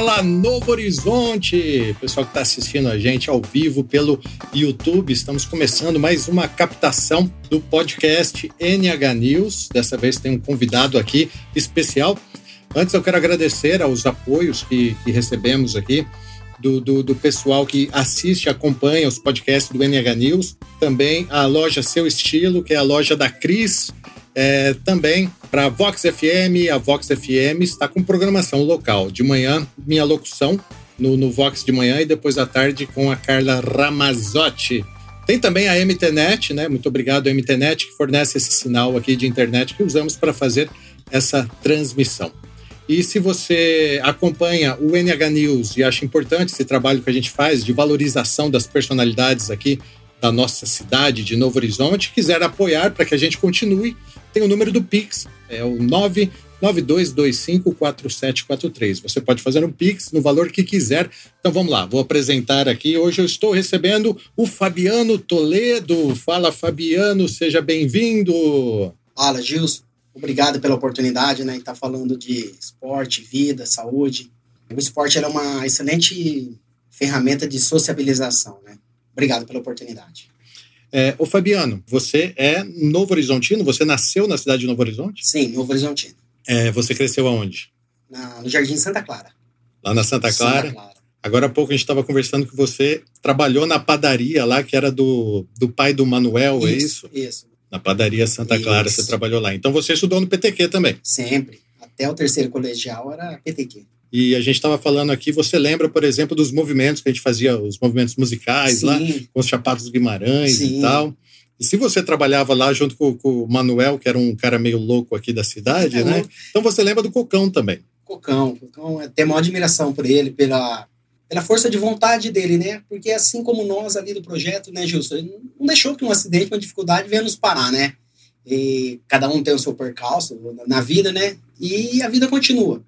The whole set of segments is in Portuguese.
Fala Novo Horizonte! Pessoal que está assistindo a gente ao vivo pelo YouTube, estamos começando mais uma captação do podcast NH News. Dessa vez tem um convidado aqui especial. Antes eu quero agradecer aos apoios que, que recebemos aqui do, do, do, pessoal que assiste, acompanha os podcasts do NH News. Também a loja Seu Estilo, que é a loja da Cris. É, também para a Vox FM, a Vox FM está com programação local. De manhã, minha locução no, no Vox de manhã e depois à tarde com a Carla Ramazotti. Tem também a MTNet, né? Muito obrigado, MTNet, que fornece esse sinal aqui de internet que usamos para fazer essa transmissão. E se você acompanha o NH News e acha importante esse trabalho que a gente faz de valorização das personalidades aqui da nossa cidade de Novo Horizonte, quiser apoiar para que a gente continue, tem o número do Pix, é o 992254743. Você pode fazer um Pix no valor que quiser. Então vamos lá, vou apresentar aqui. Hoje eu estou recebendo o Fabiano Toledo. Fala, Fabiano, seja bem-vindo. Fala, Gilson. Obrigado pela oportunidade, né? Estar tá falando de esporte, vida, saúde. O esporte é uma excelente ferramenta de sociabilização, né? Obrigado pela oportunidade. É, ô Fabiano, você é Novo Horizontino? Você nasceu na cidade de Novo Horizonte? Sim, Novo Horizontino. É, você cresceu aonde? Na, no Jardim Santa Clara. Lá na Santa Clara? Santa Clara. Agora há pouco a gente estava conversando que você trabalhou na padaria lá, que era do, do pai do Manuel, isso, é isso? Isso. Na padaria Santa Clara isso. você trabalhou lá. Então você estudou no PTQ também? Sempre. Até o terceiro colegial era PTQ. E a gente estava falando aqui, você lembra, por exemplo, dos movimentos que a gente fazia, os movimentos musicais Sim. lá, com os Chapados Guimarães Sim. e tal. E se você trabalhava lá junto com, com, o Manuel, que era um cara meio louco aqui da cidade, é, né? Então você lembra do Cocão também. Cocão, Cocão, tem maior admiração por ele, pela, pela força de vontade dele, né? Porque assim como nós ali do projeto, né, Gilson, ele não deixou que um acidente, uma dificuldade venha nos parar, né? E cada um tem o seu percalço na vida, né? E a vida continua.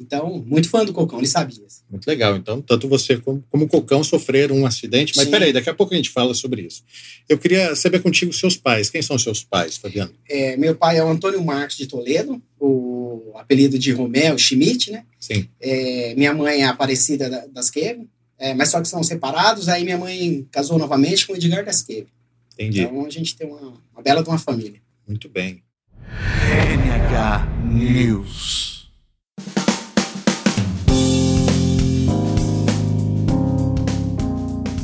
Então, muito fã do Cocão, ele sabia. Muito legal. Então, tanto você como, como o Cocão sofreram um acidente. Mas Sim. peraí, daqui a pouco a gente fala sobre isso. Eu queria saber contigo seus pais. Quem são seus pais, Fabiano? É, meu pai é o Antônio Marcos de Toledo, o apelido de Romeu Schmidt, né? Sim. É, minha mãe é a Aparecida das Queve, é, mas só que são separados. Aí minha mãe casou novamente com o Edgar das Queve. Entendi. Então a gente tem uma, uma bela de uma família. Muito bem. NH News.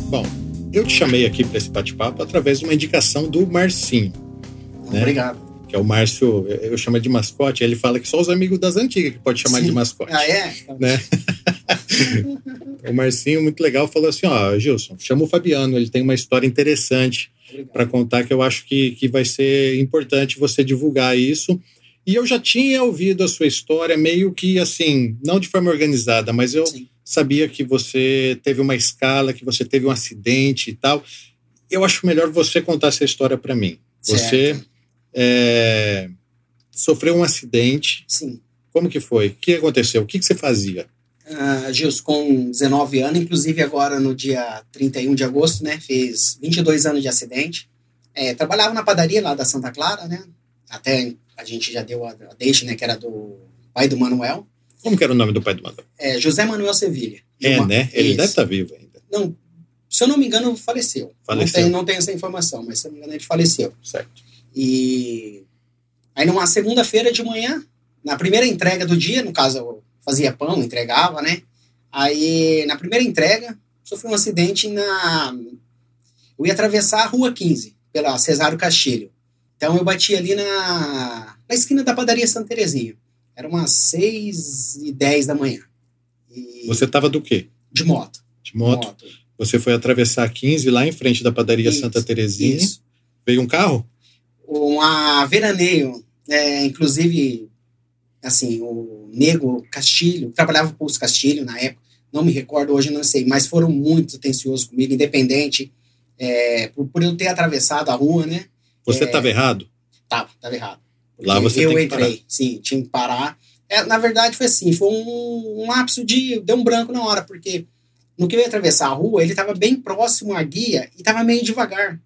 Bom, eu te chamei aqui para esse bate-papo através de uma indicação do Marcinho. Né? Obrigado. Que é o Márcio, eu chamo de mascote, ele fala que só os amigos das antigas que pode chamar Sim. de mascote. Ah, é? Né? o Marcinho, muito legal, falou assim: ó, Gilson, chama o Fabiano, ele tem uma história interessante para contar que eu acho que, que vai ser importante você divulgar isso. E eu já tinha ouvido a sua história meio que assim, não de forma organizada, mas eu. Sim sabia que você teve uma escala, que você teve um acidente e tal. Eu acho melhor você contar essa história para mim. Certo. Você é, sofreu um acidente. Sim. Como que foi? O que aconteceu? O que, que você fazia? Uh, Gils, com 19 anos, inclusive agora no dia 31 de agosto, né? Fiz 22 anos de acidente. É, trabalhava na padaria lá da Santa Clara, né? Até a gente já deu a, a deixa, né? Que era do pai do Manuel. Como que era o nome do pai do Manuel? É, José Manuel Sevilha. É, uma... né? Ele Isso. deve estar tá vivo ainda. Não, se eu não me engano, faleceu. Faleceu. Não tenho, não tenho essa informação, mas se eu não me engano, ele faleceu. Certo. E aí, numa segunda-feira de manhã, na primeira entrega do dia, no caso, eu fazia pão, entregava, né? Aí, na primeira entrega, sofri um acidente na. Eu ia atravessar a rua 15, pela Cesário Castilho. Então, eu bati ali na, na esquina da padaria Santa Terezinha. Era umas 6 e 10 da manhã. E... Você estava do quê? De moto. De moto. moto. Você foi atravessar 15 lá em frente da padaria isso, Santa Terezinha. Isso. Veio um carro? Uma veraneio. É, inclusive, assim, o Nego Castilho, trabalhava com os Castilho na época, não me recordo hoje, não sei, mas foram muito atenciosos comigo, independente, é, por, por, eu ter atravessado a rua, né? Você estava é, errado? Tava, estava errado. Lá você eu tem que entrei, parar. sim, tinha que parar. É, na verdade, foi assim: foi um, um lapso de. deu um branco na hora, porque no que eu ia atravessar a rua, ele estava bem próximo à guia e estava meio devagar.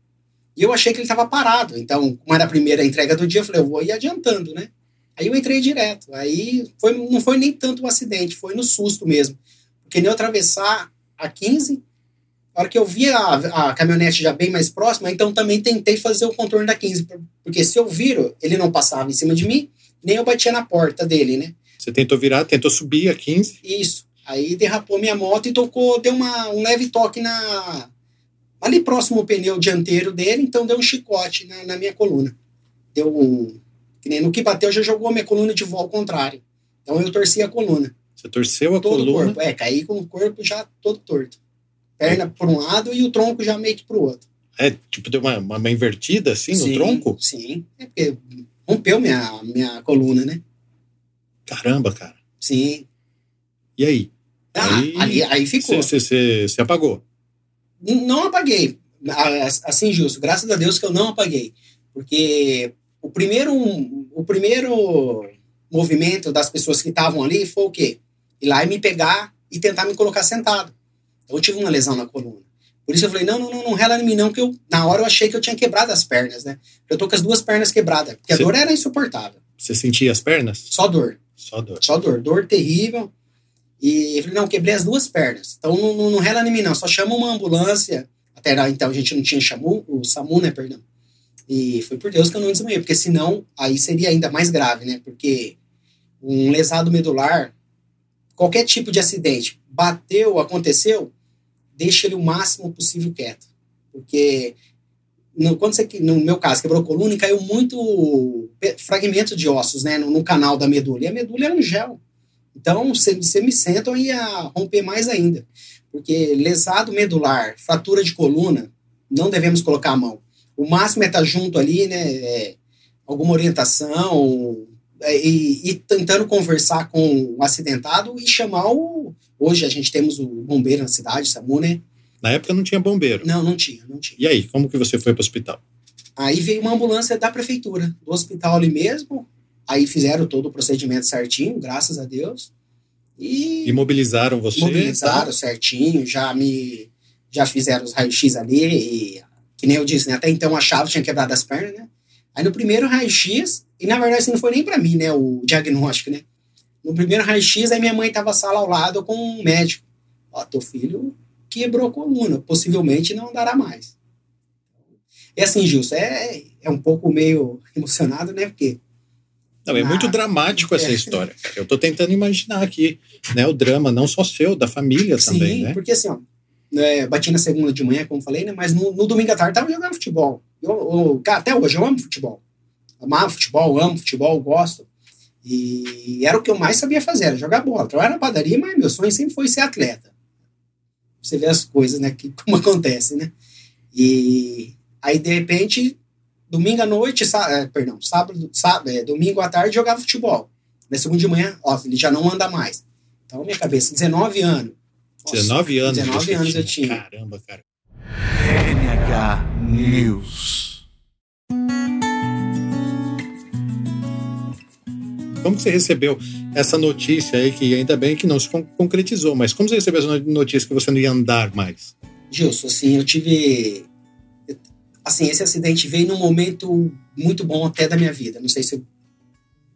E eu achei que ele estava parado. Então, como era a primeira entrega do dia, eu falei, eu vou ir adiantando, né? Aí eu entrei direto. Aí foi, não foi nem tanto um acidente, foi no susto mesmo. porque nem eu atravessar a 15, a hora que eu vi a, a caminhonete já bem mais próxima, então também tentei fazer o contorno da 15, porque se eu viro, ele não passava em cima de mim, nem eu batia na porta dele, né? Você tentou virar, tentou subir a 15? Isso. Aí derrapou minha moto e tocou, deu uma, um leve toque na. Ali próximo ao pneu dianteiro dele, então deu um chicote na, na minha coluna. Deu um. Que nem no que bateu, já jogou a minha coluna de volta ao contrário. Então eu torci a coluna. Você torceu a todo coluna? o corpo. É, caí com o corpo já todo torto. Perna é. por um lado e o tronco já meio que pro outro. É, tipo, deu uma, uma invertida assim no tronco? Sim, é porque rompeu minha, minha coluna, né? Caramba, cara. Sim. E aí? Ah, aí, aí, aí ficou. Você apagou? Não apaguei. Assim, Justo, graças a Deus que eu não apaguei. Porque o primeiro, o primeiro movimento das pessoas que estavam ali foi o quê? Ir lá e me pegar e tentar me colocar sentado. Eu tive uma lesão na coluna. Por isso eu falei, não, não, não, não rela em mim não, que eu, na hora eu achei que eu tinha quebrado as pernas, né? Eu tô com as duas pernas quebradas, porque Cê, a dor era insuportável. Você sentia as pernas? Só dor. Só dor. Só dor. Dor terrível. E eu falei, não, quebrei as duas pernas. Então não, não, não rela em mim não, só chama uma ambulância. Até lá, então, a gente não tinha chamu, o SAMU, né, perdão. E foi por Deus que eu não desmaiei, porque senão aí seria ainda mais grave, né? Porque um lesado medular, qualquer tipo de acidente, bateu, aconteceu, deixa ele o máximo possível quieto. Porque no, quando você, no meu caso, quebrou a coluna e caiu muito fragmento de ossos né, no, no, canal da medula. E a medula é um gel. Então, você me senta, eu ia romper mais ainda. Porque lesado medular, fratura de coluna, não devemos colocar a mão. O máximo é estar junto ali, né? É, alguma orientação, é, e, e, tentando conversar com o acidentado e chamar o. Hoje a gente temos o bombeiro na cidade, SAMU, né? Na época não tinha bombeiro. Não, não tinha, não tinha. E aí, como que você foi para o hospital? Aí veio uma ambulância da prefeitura, do hospital ali mesmo. Aí fizeram todo o procedimento certinho, graças a Deus. E imobilizaram você? Mobilizaram tá? certinho, já me já fizeram os raios-x ali e que nem eu disse, né? Até então a chave tinha quebrado as pernas, né? Aí no primeiro raio-x, e na verdade assim, não foi nem para mim, né, o diagnóstico, né? No primeiro raio-x, aí minha mãe tava sala ao lado com um médico. Ó, teu filho quebrou a coluna, possivelmente não andará mais. É assim, Gilson, é, é um pouco meio emocionado, né? Porque. Não, é muito dramático essa é. história. Eu tô tentando imaginar aqui, né? O drama, não só seu, da família Sim, também, né? porque assim, ó, é, bati na segunda de manhã, como falei, né? Mas no, no domingo à tarde tava jogando futebol. Eu, eu, até hoje eu amo futebol. Amava futebol, amo futebol, gosto. E era o que eu mais sabia fazer, era jogar bola. Trabalhar na padaria, mas meu sonho sempre foi ser atleta. Você vê as coisas, né? Que, como acontece, né? E aí, de repente, domingo à noite, sá, é, perdão, sábado, sábado é, domingo à tarde jogava futebol. Na segunda de manhã, ó, ele já não anda mais. Então, minha cabeça, 19 anos, 19 anos. 19 anos eu tinha. Caramba, cara. NH News. Como que você recebeu essa notícia aí, que ainda bem que não se concretizou, mas como você recebeu essa notícia que você não ia andar mais? Gilson, assim, eu tive. Assim, esse acidente veio num momento muito bom até da minha vida. Não sei se. Eu,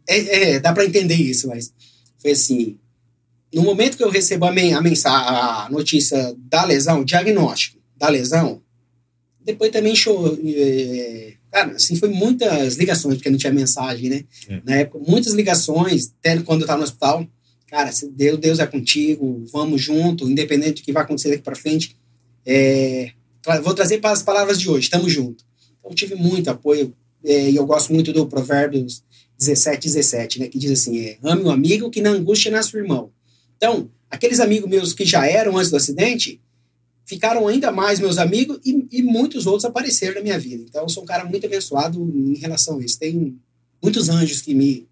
é, é, dá para entender isso, mas foi assim no momento que eu recebo a, men a, mensagem, a notícia da lesão, o diagnóstico da lesão, depois também show, é, cara, assim, foi muitas ligações, porque não tinha mensagem, né? É. Na época, muitas ligações, até quando eu estava no hospital, cara, se Deus, Deus é contigo, vamos junto, independente do que vai acontecer daqui para frente. É, vou trazer para as palavras de hoje, estamos juntos. Então, eu tive muito apoio, é, e eu gosto muito do Provérbios 17, 17, né, que diz assim, é, ame o amigo que na angústia nasce o irmão. Então, aqueles amigos meus que já eram antes do acidente, ficaram ainda mais meus amigos e, e, muitos outros apareceram na minha vida. Então, eu sou um cara muito abençoado em relação a isso. Tem muitos anjos que me,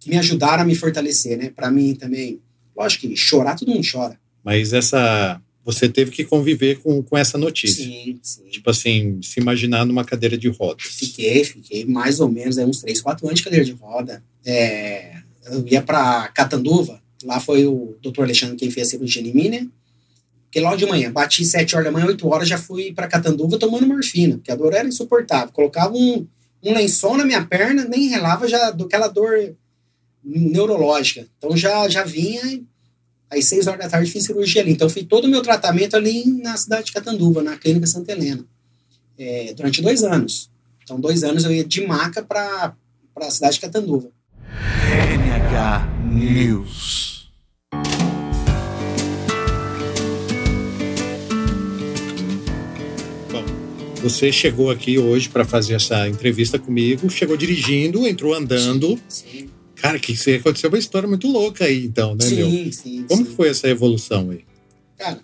que me ajudaram a me fortalecer, né? Para mim também. Lógico que chorar, todo mundo chora. Mas essa. Você teve que conviver com, com essa notícia. Sim, sim. Tipo assim, se imaginar numa cadeira de rodas. Fiquei, fiquei mais ou menos é, uns 3, 4 anos de cadeira de roda. É, eu ia para Catanduva, Lá foi o doutor Alexandre quem fez a cirurgia em mim, né? Porque logo de manhã, bati 7 horas da manhã, 8 horas, já fui para Catanduva tomando morfina, porque a dor era insuportável. Colocava um, um lençol na minha perna, nem relava já do aquela dor neurológica. Então já, já vinha Aí, seis horas da tarde, fiz cirurgia ali. Então, fiz todo o meu tratamento ali na cidade de Catanduva, na Clínica Santa Helena, é, durante dois anos. Então, dois anos eu ia de maca para a cidade de Catanduva. NH News. Você chegou aqui hoje para fazer essa entrevista comigo, chegou dirigindo, entrou andando. Sim, Cara, que isso aí aconteceu uma história muito louca aí, então, né, meu? sim, sim. Como sim. que foi essa evolução aí? Cara,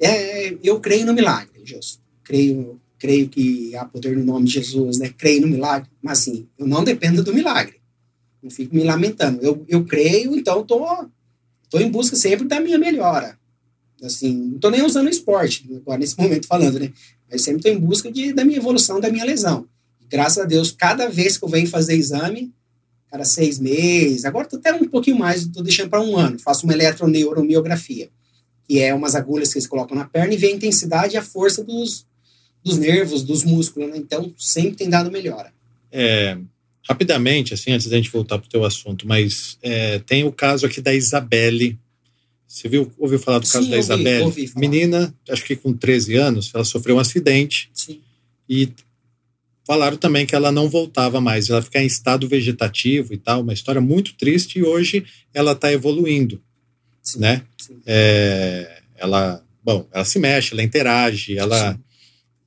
é, eu creio no milagre, Gilson. Creio, creio que há poder no nome de Jesus, né? Creio no milagre. Mas, assim, eu não dependo do milagre. Não fico me lamentando. Eu, eu creio, então tô, tô em busca sempre da minha melhora. Assim, não tô nem usando esporte, agora nesse momento falando, né? Mas sempre tô em busca de, da minha evolução, da minha lesão. Graças a Deus, cada vez que eu venho fazer exame, cada seis meses, agora tô até um pouquinho mais, tô deixando para um ano, faço uma eletroneuromiografia que é umas agulhas que eles colocam na perna e vê a intensidade e a força dos, dos nervos, dos músculos, né? Então, sempre tem dado melhora. É, rapidamente, assim, antes da gente voltar para o teu assunto, mas é, tem o caso aqui da Isabelle. Você viu, ouviu falar do caso Sim, da ouvi, Isabelle? ouvi falar. Menina, acho que com 13 anos, ela sofreu um acidente Sim. e falaram também que ela não voltava mais, ela fica em estado vegetativo e tal, uma história muito triste e hoje ela está evoluindo, Sim. né? Sim. É, ela, bom, ela se mexe, ela interage, ela,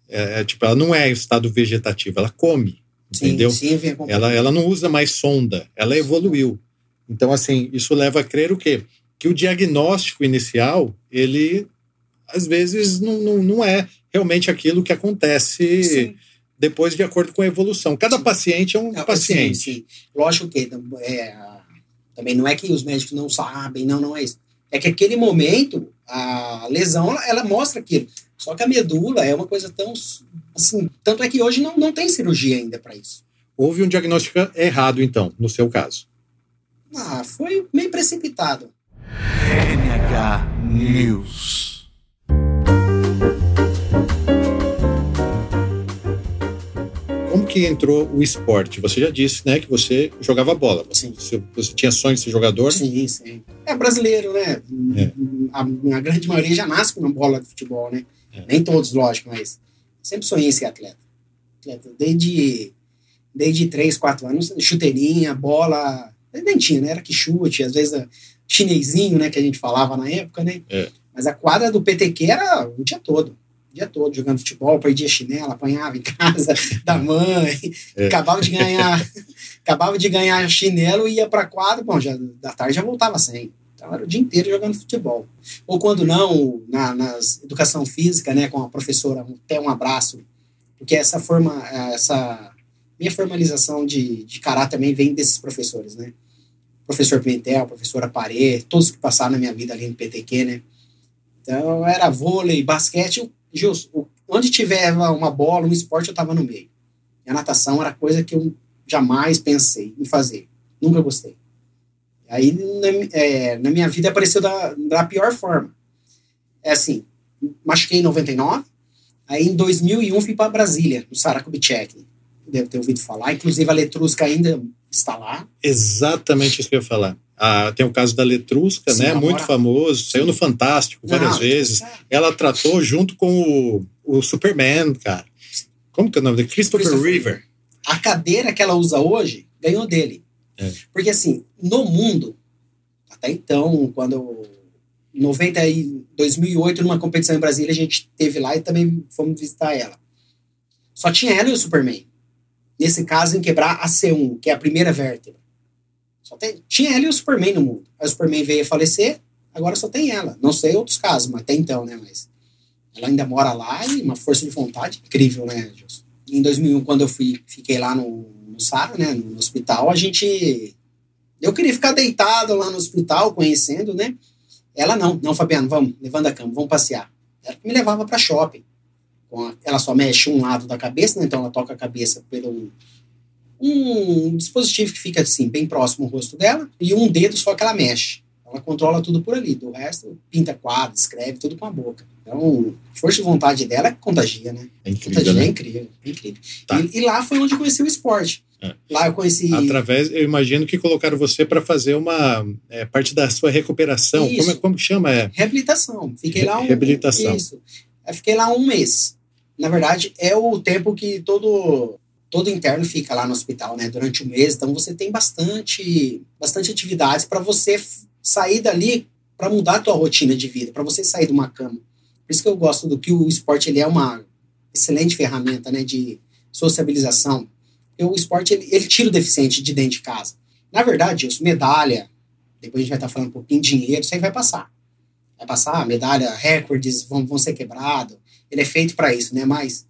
é, é, tipo, ela não é em estado vegetativo, ela come, entendeu? sim, acompanhando. Ela, ela não usa mais sonda, ela evoluiu. Então, assim, isso leva a crer o quê? Que o diagnóstico inicial, ele às vezes não, não, não é realmente aquilo que acontece Sim. depois de acordo com a evolução. Cada Sim. paciente é um Não, paciente. Sim, sim. Lógico que é, também não é que os médicos não sabem, não, não é isso. É que aquele momento, a lesão, ela, ela mostra aquilo. Só que a medula é uma coisa tão. Assim, tanto é que hoje não, não tem cirurgia ainda para isso. Houve um diagnóstico errado, então, no seu caso. Ah, foi meio precipitado. NH News. Como que entrou o esporte? Você já disse, né, que você jogava bola. Sim. Você, você tinha sonho de ser jogador? Sim, sim. É brasileiro, né? É. A, a grande maioria já nasce com uma bola de futebol, né? É. Nem todos, lógico, mas sempre sonhei em ser atleta. atleta. Desde, desde 3, 4 anos, chuteirinha, bola. Nem tinha, né? Era que chute, às vezes chinesinho, né? Que a gente falava na época, né? É. Mas a quadra do PTQ era o dia todo. O dia todo, jogando futebol, perdia chinela, apanhava em casa da mãe, É. acabava de ganhar acabava de ganhar chinelo e ia pra quadra, bom, já, da tarde já voltava sem. Então era o dia inteiro jogando futebol. Ou quando não, na nas educação física, né, com a professora, até um abraço, porque essa forma, essa minha formalização de, de caráter também vem desses professores, né? Professor Pimentel, professora Parê, todos que passaram na minha vida ali no PTQ, né? Então era vôlei, basquete, eu- Gilson, o- onde tiver uma bola, um esporte, eu tava no meio. E a natação era coisa que eu jamais pensei em fazer. Nunca gostei. Aí, na, é, na minha vida, apareceu da, da pior forma. É assim, machuquei em 99, aí em 2001 fui para Brasília, no Sara Kubitschek. Deve ter ouvido falar. Inclusive, a Letrusca ainda está lá. Exatamente isso que eu ia falar. Ah, tem o caso da Letrusca, Sim, né? Muito mora- famoso, saiu no Fantástico várias Não, vezes. essa- Ela tratou junto com o, o Superman, cara. Como que é o nome dele? Christopher, Christopher River. a cadeira que ela usa hoje ganhou dele. É. Porque assim, no mundo, até então, quando 90 e 2008 numa competição em Brasília, a gente teve lá e também fomos visitar ela. Só tinha ela e o Superman. Nesse caso, em quebrar a C1, que é a primeira vértebra. Só tem, tinha ela e o Superman no mundo. Aí o Superman veio a falecer, agora só tem ela. Não sei outros casos, mas até então, né? Mas ela ainda mora lá e uma força de vontade incrível, né, Gilson? Em 2001, quando eu fui, fiquei lá no, no Sara, né, no hospital, a gente... Eu queria ficar deitado lá no hospital, conhecendo, né? Ela não. Não, Fabiano, vamos, levando a cama, vamos passear. Ela me levava para shopping. Ela só mexe um lado da cabeça, né? Então ela toca a cabeça pelo um dispositivo que fica assim, bem próximo ao rosto dela, e um dedo só que ela mexe. Ela controla tudo por ali. Do resto, pinta quadro, escreve tudo com a boca. Então, força de vontade dela é contagia, né? É incrível, Contagia é né? incrível, é incrível. Tá. E, e lá foi onde eu conheci o esporte. É. Lá eu conheci. Através, eu imagino que colocaram você para fazer uma é, parte da sua recuperação. Isso. Como, é- como que chama? É, Reabilitação. Fiquei lá um. reabilitação. Isso. Eu fiquei lá um mês. Na verdade, é o tempo que todo todo interno fica lá no hospital, né? Durante um mês. Então você tem bastante bastante atividades para você sair dali para mudar a tua rotina de vida, para você sair de uma cama. Por isso que eu gosto do que o esporte ele é uma excelente ferramenta, né? De sociabilização. Porque o esporte ele, ele tira o deficiente de dentro de casa. Na verdade, isso, medalha, depois a gente vai estar falando um pouquinho de dinheiro, isso aí vai passar vai passar, medalha, recordes vão, vão ser quebrados. Ele é feito para isso, né? Mas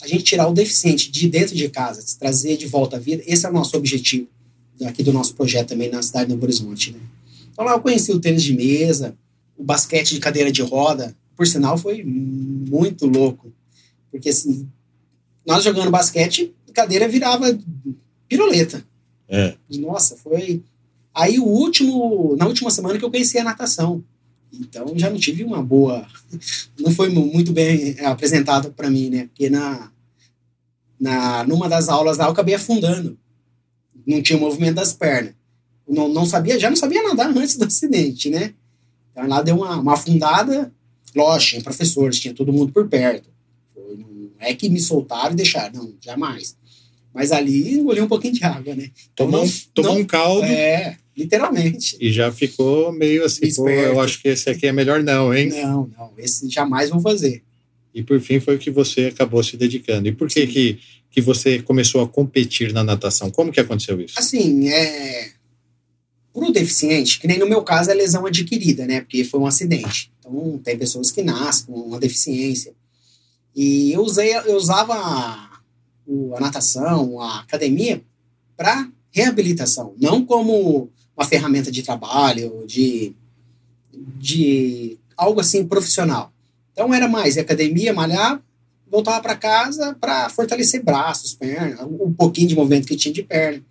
a gente tirar o deficiente de dentro de casa, se trazer de volta à vida, esse é o nosso objetivo aqui do nosso projeto também na cidade do Novo Horizonte, né? Então lá eu conheci o tênis de mesa, o basquete de cadeira de roda. Por sinal, foi muito louco. Porque assim, nós jogando basquete, a cadeira virava piroleta. é. Nossa, foi. Aí o último, na última semana que eu conheci a natação. Então já não tive uma boa, não foi mu- muito bem é, apresentado para mim, né? Porque na, na numa das aulas lá eu acabei afundando. Não tinha movimento das pernas. Não, não sabia, já não sabia nadar antes do acidente, né? Então lá deu uma, uma afundada. Lógico, tinha professores, tinha todo mundo por perto. Não é que me soltaram e deixaram, não, jamais. Mas ali engoli um pouquinho de água, né? Tomou, Não- tomou não- um caldo É, literalmente. e já ficou meio assim, pô, eu acho que esse aqui é melhor não, hein? Não, não, esse jamais vou fazer. E por fim foi o que você acabou se dedicando. E por que, Sim. que, que você começou a competir na natação? Como que aconteceu isso? Assim, é. Pro deficiente, que nem no meu caso é lesão adquirida, né? Porque foi um acidente. Então, tem pessoas que nascem com uma deficiência. E eu, usei, eu usava o- a natação, a academia, para reabilitação, não como uma ferramenta de trabalho, de, de algo assim profissional. Então, era mais academia, malhar, voltava para casa para fortalecer braços, pernas, um pouquinho de movimento que tinha de perna.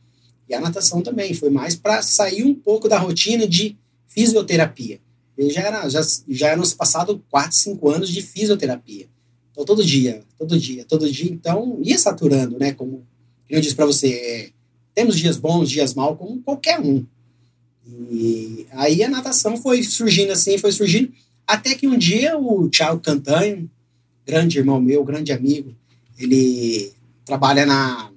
E a natação também foi mais para sair um pouco da rotina de fisioterapia. Já era já, já se passado 4, 5 anos de fisioterapia. Então todo dia, todo dia, todo dia, então ia saturando, né, como eu disse para você, é, temos dias bons, dias maus, como qualquer um. E aí a natação foi surgindo assim, foi surgindo, até que um dia o Thiago Cantanho, grande irmão meu, grande amigo, ele trabalha na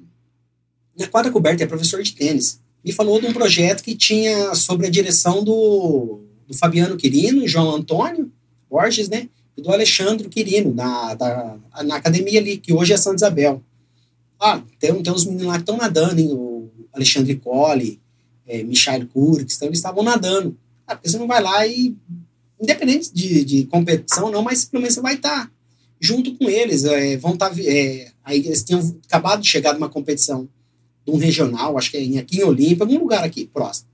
na quadra coberta, é professor de tênis. Me falou de um projeto que tinha sobre a direção do, do Fabiano Quirino, João Antônio Borges, né? E do Alexandre Quirino, na, da, na academia ali, que hoje é Santa Isabel. Ah, tem, tem uns meninos lá que estão nadando, hein? O Alexandre Colli, é, Michael Kurks, então eles estavam nadando. Ah, porque você não vai lá e, independente de, de competição, não, mas pelo menos você vai estar junto com eles. É, vão estar. é, aí eles tinham acabado de chegar numa competição de um regional, acho que é aqui em Olímpia, algum lugar aqui próximo.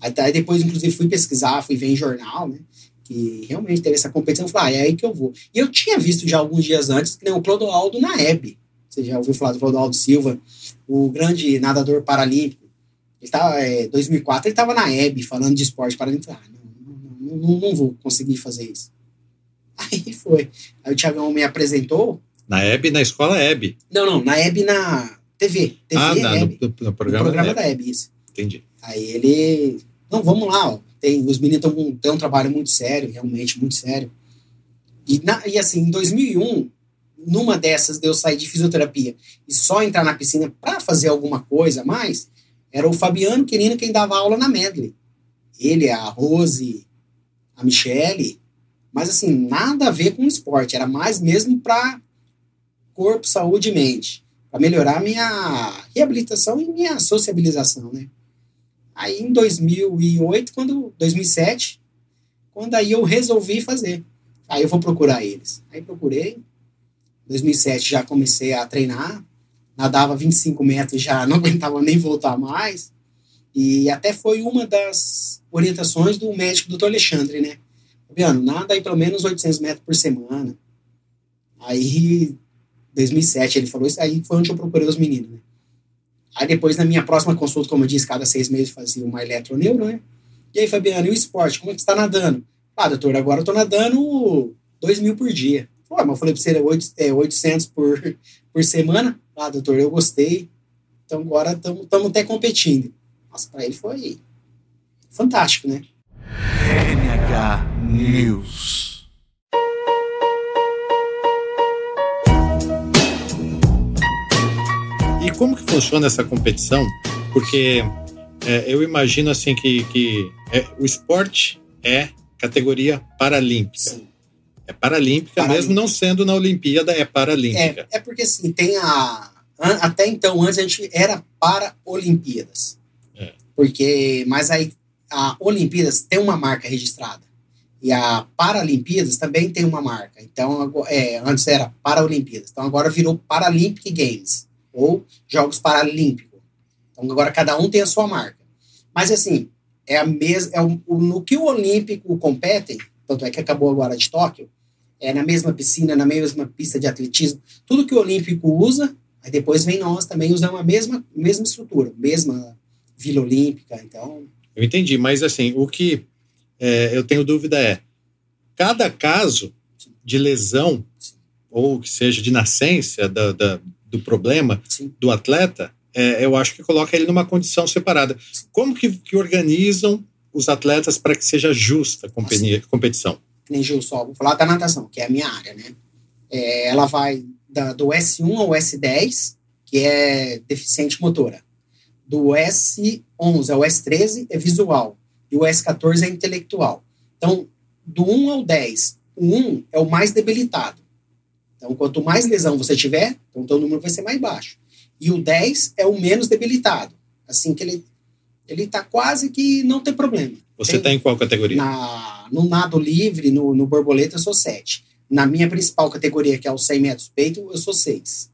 Aí, aí depois, inclusive, fui pesquisar, fui ver em jornal, né? Que realmente teve essa competição. Eu Falei, ah, é aí que eu vou. E eu tinha visto já alguns dias antes que nem o Clodoaldo na Hebe. Você já ouviu falar do Clodoaldo Silva, o grande nadador paralímpico. Ele tava, é, 2004, ele estava na Hebe falando de esporte paralímpico. Ah, não, não, não, não vou conseguir fazer isso. Aí foi. Aí o Tiagão me apresentou. Na Hebe, na escola Hebe. Não, não, na Hebe na TV. TV ah, na, no, no- no No programa, programa da. Hebe, isso. Entendi. Aí ele. Não, vamos lá, ó. Tem, os meninos tão, têm um trabalho muito sério, realmente muito sério. E, na- e assim, em 2001, numa dessas de eu sair de fisioterapia e só entrar na piscina para fazer alguma coisa a mais, era o Fabiano Quirino quem dava aula na Medley. Ele, a Rose, a Michele. Mas assim, nada a ver com esporte. Era mais mesmo para corpo, saúde e mente. Para melhorar minha reabilitação e minha sociabilização, né? Aí em 2008, quando 2007, quando aí eu resolvi fazer. Aí eu vou procurar eles. Aí procurei. 2007 já comecei a treinar. Nadava 25 metros, já não aguentava nem voltar mais. E até foi uma das orientações do médico doutor Alexandre, né? Fabiano, nada aí pelo menos 800 metros por semana. Aí, 2007, ele falou isso, aí foi onde eu procurei os meninos, né? Aí depois, na minha próxima consulta, como eu disse, cada seis meses fazia uma eletroneuro, né? E aí, Fabiano, e o esporte? Como é que você está nadando? Ah, doutor, agora eu tô nadando 2 mil por dia. Pô, mas eu falei para você, oito- é 800 por, por semana. Ah, doutor, eu gostei. Então agora estamos até competindo. Nossa, para ele foi fantástico, né? NH News. Como que funciona essa competição? Porque é, eu imagino assim que, que é, o esporte é categoria paralímpica. Sim. É paralímpica, Paralímpica. mesmo não sendo na Olimpíada, é paralímpica. É, é porque assim, tem a. Até então, antes a gente era para Olimpíadas. É. Porque. Mas aí a Olimpíadas tem uma marca registrada. E a Paralimpíadas também tem uma marca. Então, é, antes era Paralimpíadas. Então agora virou Paralympic Games. Ou Jogos Paralímpicos. Então agora cada um tem a sua marca. Mas assim, é a mesma. É o, o- no que o Olímpico compete, tanto é que acabou agora de Tóquio, é na mesma piscina, na mesma pista de atletismo, tudo que o Olímpico usa, aí depois vem nós também usamos a mesma, mesma estrutura, mesma Vila Olímpica, então, Eu entendi, mas assim, o que é, eu tenho dúvida é: cada caso de lesão, ou que seja de nascença da- da- do problema sim, do atleta, é, eu acho que coloca ele numa condição separada. Como que, que organizam os atletas para que seja justa a competição? nem Gil só, vou falar da natação, que é a minha área, né? É, ela vai da- do S1 ao S10, que é deficiente motora. Do S11 ao S13 é visual. E o S14 é intelectual. Então, do 1 ao 10, o 1 é o mais debilitado. Então, quanto mais lesão você tiver, então o número vai ser mais baixo. E o 10 é o menos debilitado. Assim que ele ele tá quase que não tem problema. Você Tem- está em qual categoria? na, no nado livre, no, no borboleta, eu sou 7. Na minha principal categoria, que é os 100 metros peito, eu sou 6.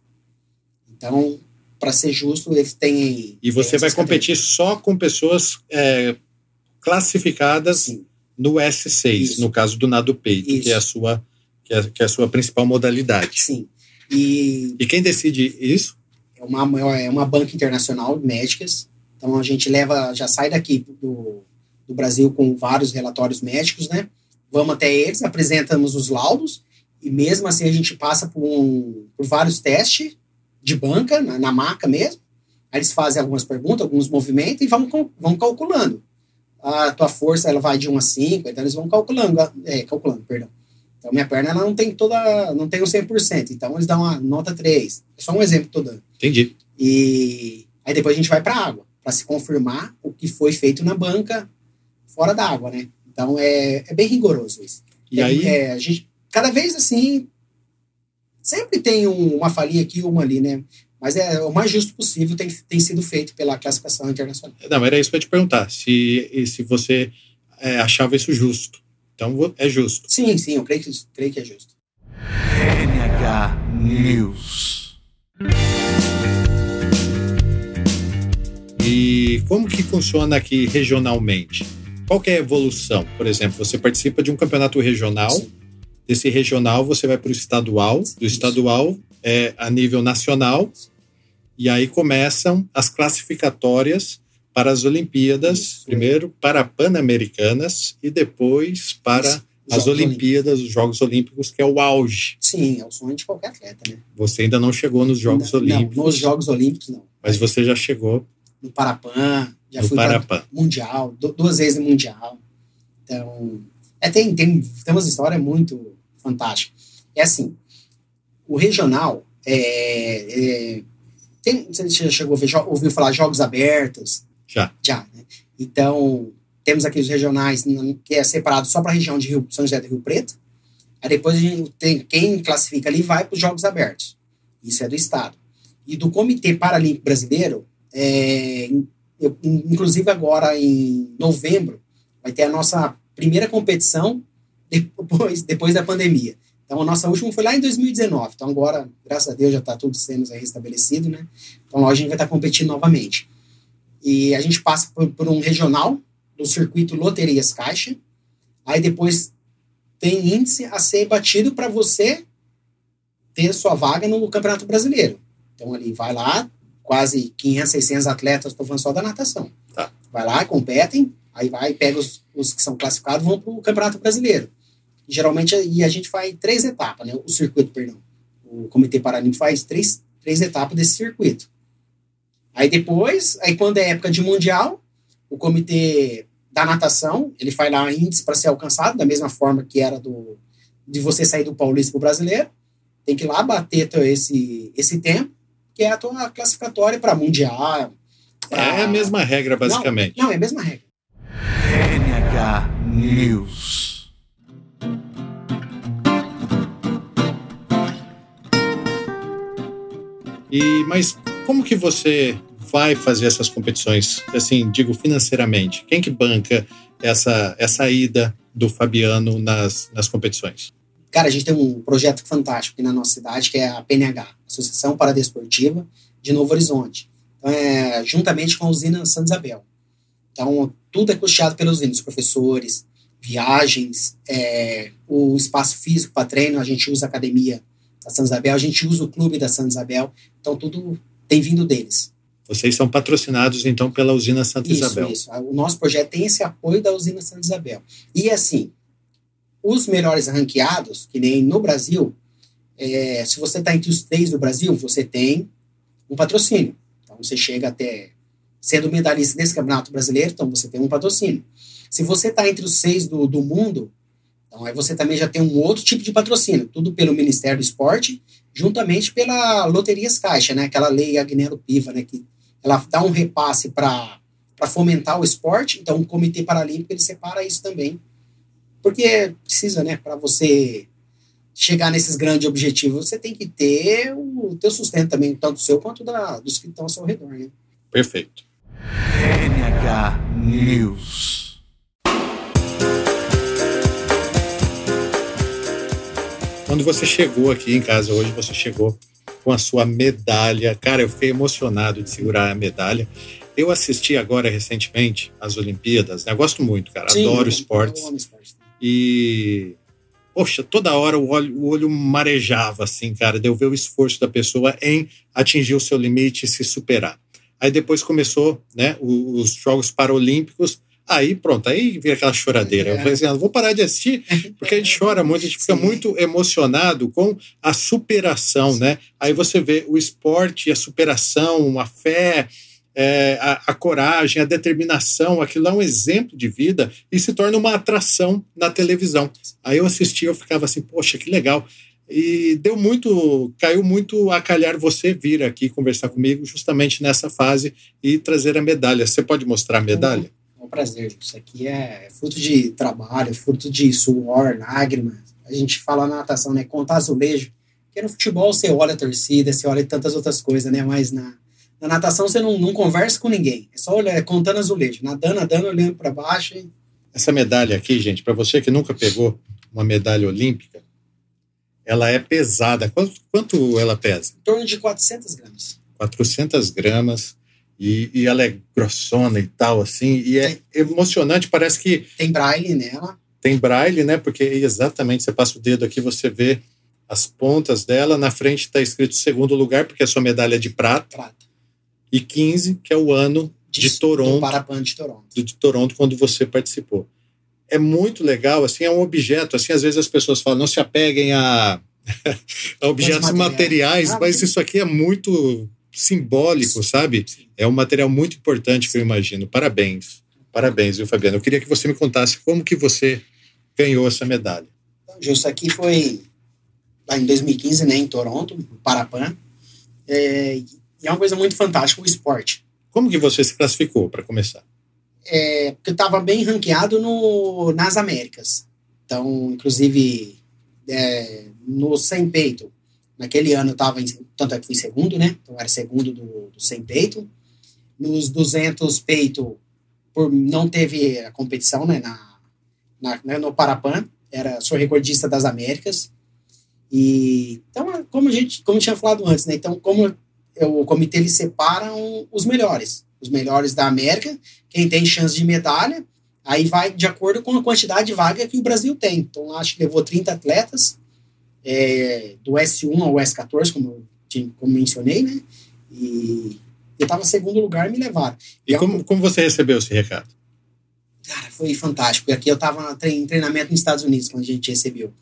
Então, para ser justo, eles têm. E você vai competir só com pessoas é, classificadas Sim, no S6, Isso. no caso do nado peito, Isso. que é a sua que é, que é a sua principal modalidade. sim. E E quem decide isso? é uma, é uma banca internacional de médicas. Então, a gente leva, já sai daqui do, do Brasil com vários relatórios médicos, né? Vamos até eles, apresentamos os laudos, e mesmo assim a gente passa por, um- por vários testes de banca, na, na maca mesmo. Aí eles fazem algumas perguntas, alguns movimentos, e vamos, cal- vamos calculando. A tua força ela vai de 1 a 5, então eles vão calculando, é, calculando, perdão. Então, minha perna ela não tem toda, não tem o 100%, então eles dão uma nota 3. É só um exemplo que dando. Entendi. E aí depois a gente vai para a água, para se confirmar o que foi feito na banca fora da água, né? Então é, é bem rigoroso isso. E É- aí, é, a gente, cada vez assim, sempre tem um- uma falhinha aqui, uma ali, né? Mas é o mais justo possível tem, tem sido feito pela classificação internacional. não, era isso que eu ia te perguntar, se, se você é, achava isso justo. Então, é justo. Sim, sim, eu creio que, creio que é justo. NH News. E como que funciona aqui regionalmente? Qual que é a evolução? Por exemplo, você participa de um campeonato regional, Sim. desse regional você vai para o estadual, do estadual é a nível nacional, e aí começam as classificatórias para as Olimpíadas, Isso. primeiro para Pan-Americanas e depois para Isso. as Jogos Olimpíadas, os Jogos Olímpicos, que é o auge. Sim, é o sonho de qualquer atleta, né? Você ainda não chegou nos Jogos não, Olímpicos, Não, nos Jogos Olímpicos, não. mas você já chegou No Parapan, já no fui para Parapan. mundial, du- duas vezes no mundial. Então, é, tem, tem, tem umas histórias muito fantásticas. É assim, o regional, é, é, tem, você já chegou a ver, jo- ouviu falar jogos abertos? Já. Já, né? Então, temos aqui os regionais, que é separado só para a região de Rio, São José do Rio Preto. Aí depois a gente tem, quem classifica ali vai para os jogos abertos. Isso é do Estado. E do Comitê Paralímpico Brasileiro, é, eu- inclusive agora em novembro, vai ter a nossa primeira competição depois, depois da pandemia. Então, a nossa última foi lá em 2019. Então, agora, graças a Deus, já está tudo sendo restabelecido, né? Então, a gente vai estar competindo novamente. E a gente passa por, por um regional do circuito Loterias Caixa. Aí depois tem índice a ser batido para você ter sua vaga no Campeonato Brasileiro. Então, ali vai lá, quase 500, 600 atletas, estou falando só da natação. Tá. Vai lá, competem, aí vai, pega os, os que são classificados, vão para o Campeonato Brasileiro. E, geralmente, e a gente faz três etapas, né? O circuito, perdão. O Comitê Paralímpico faz três, três etapas desse circuito. Aí depois, aí quando é época de mundial, o comitê da natação, ele faz lá índice para ser alcançado, da mesma forma que era do de você sair do paulista para o brasileiro. Tem que ir lá bater esse, esse tempo, que é a tua classificatória para mundial. É a mesma regra, basicamente. Não, não, é a mesma regra. NH News. E mas como que você vai fazer essas competições? Assim, digo financeiramente, quem que banca essa essa ida do Fabiano nas, nas competições? Cara, a gente tem um projeto fantástico aqui na nossa cidade, que é a PNH, Associação Paradesportiva de Novo Horizonte. Então, é, juntamente com a usina Santa Isabel. Então, tudo é custeado pelos usinas, os professores, viagens, é, o espaço físico para treino, a gente usa a academia da Santa Isabel, a gente usa o clube da Santa Isabel, então tudo tem vindo deles. Vocês são patrocinados, então, pela usina Santa isso, Isabel. Isso, O nosso projeto tem esse apoio da usina Santa Isabel. E, assim, os melhores ranqueados, que nem no Brasil, é, se você está entre os três do Brasil, você tem um patrocínio. Então, você chega até sendo medalhista desse campeonato brasileiro, então você tem um patrocínio. Se você está entre os seis do, do mundo, então aí você também já tem um outro tipo de patrocínio, tudo pelo Ministério do Esporte, juntamente pela Loterias Caixa, né, aquela lei Agnello Piva, né, que ela dá um repasse para fomentar o esporte, então o Comitê Paralímpico ele separa isso também, porque precisa, né, para você chegar nesses grandes objetivos, você tem que ter o teu sustento também, tanto seu quanto da, dos que estão ao seu redor, né? Perfeito. NH News. Quando você chegou aqui em casa hoje, você chegou com a sua medalha. Cara, eu fiquei emocionado de segurar a medalha. Eu assisti agora recentemente as Olimpíadas, né? Eu gosto muito, cara. Sim, Adoro esportes. E, poxa, toda hora o olho, o olho marejava, assim, cara, de eu ver o esforço da pessoa em atingir o seu limite e se superar. Aí depois começou, né, os Jogos Paralímpicos. Aí pronto, aí veio aquela choradeira. Eu É. falei assim, ah, vou parar de assistir, porque a gente chora muito, a gente fica Sim. muito emocionado com a superação, né? Aí você vê o esporte, a superação, a fé, é, a, a coragem, a determinação, aquilo é um exemplo de vida e se torna uma atração na televisão. Aí eu assistia, eu ficava assim, poxa, que legal. E deu muito, caiu muito a calhar você vir aqui conversar comigo justamente nessa fase e trazer a medalha. Você pode mostrar a medalha? Prazer. Isso aqui é fruto de trabalho, fruto de suor, lágrimas. A gente fala na natação, né? Contar azulejo. Porque no futebol você olha a torcida, você olha tantas outras coisas, né? Mas na, na natação você não, não conversa com ninguém. É só olhar, é contando azulejo. Nadando, nadando, olhando para baixo. E... Essa medalha aqui, gente, para você que nunca pegou uma medalha olímpica, ela é pesada. Quanto, quanto ela pesa? Em torno de 400 gramas. 400 gramas e, e ela é grossona e tal, assim, e é emocionante, parece que Tem braille nela. tem braille, né? Porque exatamente você passa o dedo aqui, você vê as pontas dela, na frente está escrito segundo lugar, porque a sua medalha é de prata, Prata. e 15, que é o ano de Toronto. Do Parapan de Toronto. do- de Toronto quando você participou. É muito legal, assim, é um objeto, assim, às vezes as pessoas falam, não se apeguem a, a objetos materiais, materiais. Ah, mas mas- isso aqui é muito simbólico, sabe? É um material muito importante que eu imagino. Parabéns. Parabéns, viu, Fabiano? Eu queria que você me contasse como que você ganhou essa medalha. Então, isso aqui foi lá em 2015, né, em Toronto, no Parapan. É, e é uma coisa muito fantástica o esporte. Como que você se classificou, para começar? É, porque eu estava bem ranqueado no, nas Américas. Então, inclusive, é, no 100 peito, naquele ano eu estava, tanto é que fui segundo, né? Então, era segundo do, do 100 peito. Nos 200 peito, por, não teve a competição, né, na, na, né, no Parapan, era, sou recordista das Américas. E, então, como a gente, como tinha falado antes, né? Então, como eu, o comitê, eles separam os melhores. Os melhores da América, quem tem chance de medalha, aí vai de acordo com a quantidade de vaga que o Brasil tem. Então, acho que levou 30 atletas, é, do S1 ao S14, como eu tinha- como mencionei, né? E eu estava em segundo lugar e me levaram. E é um- como, como você recebeu esse recado? Cara, foi fantástico. E aqui eu estava em treinamento nos Estados Unidos, quando a gente recebeu.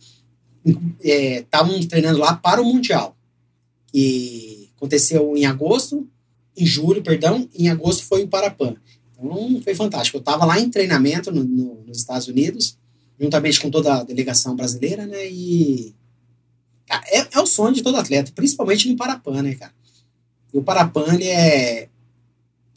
Estavam treinando lá para o Mundial, que aconteceu em agosto em julho, perdão, em agosto foi o Parapan. Então foi fantástico. Eu estava lá em treinamento no, no, nos Estados Unidos, juntamente com toda a delegação brasileira, né? E é, é, o sonho de todo atleta, principalmente no Parapan, né, cara? E o Parapan é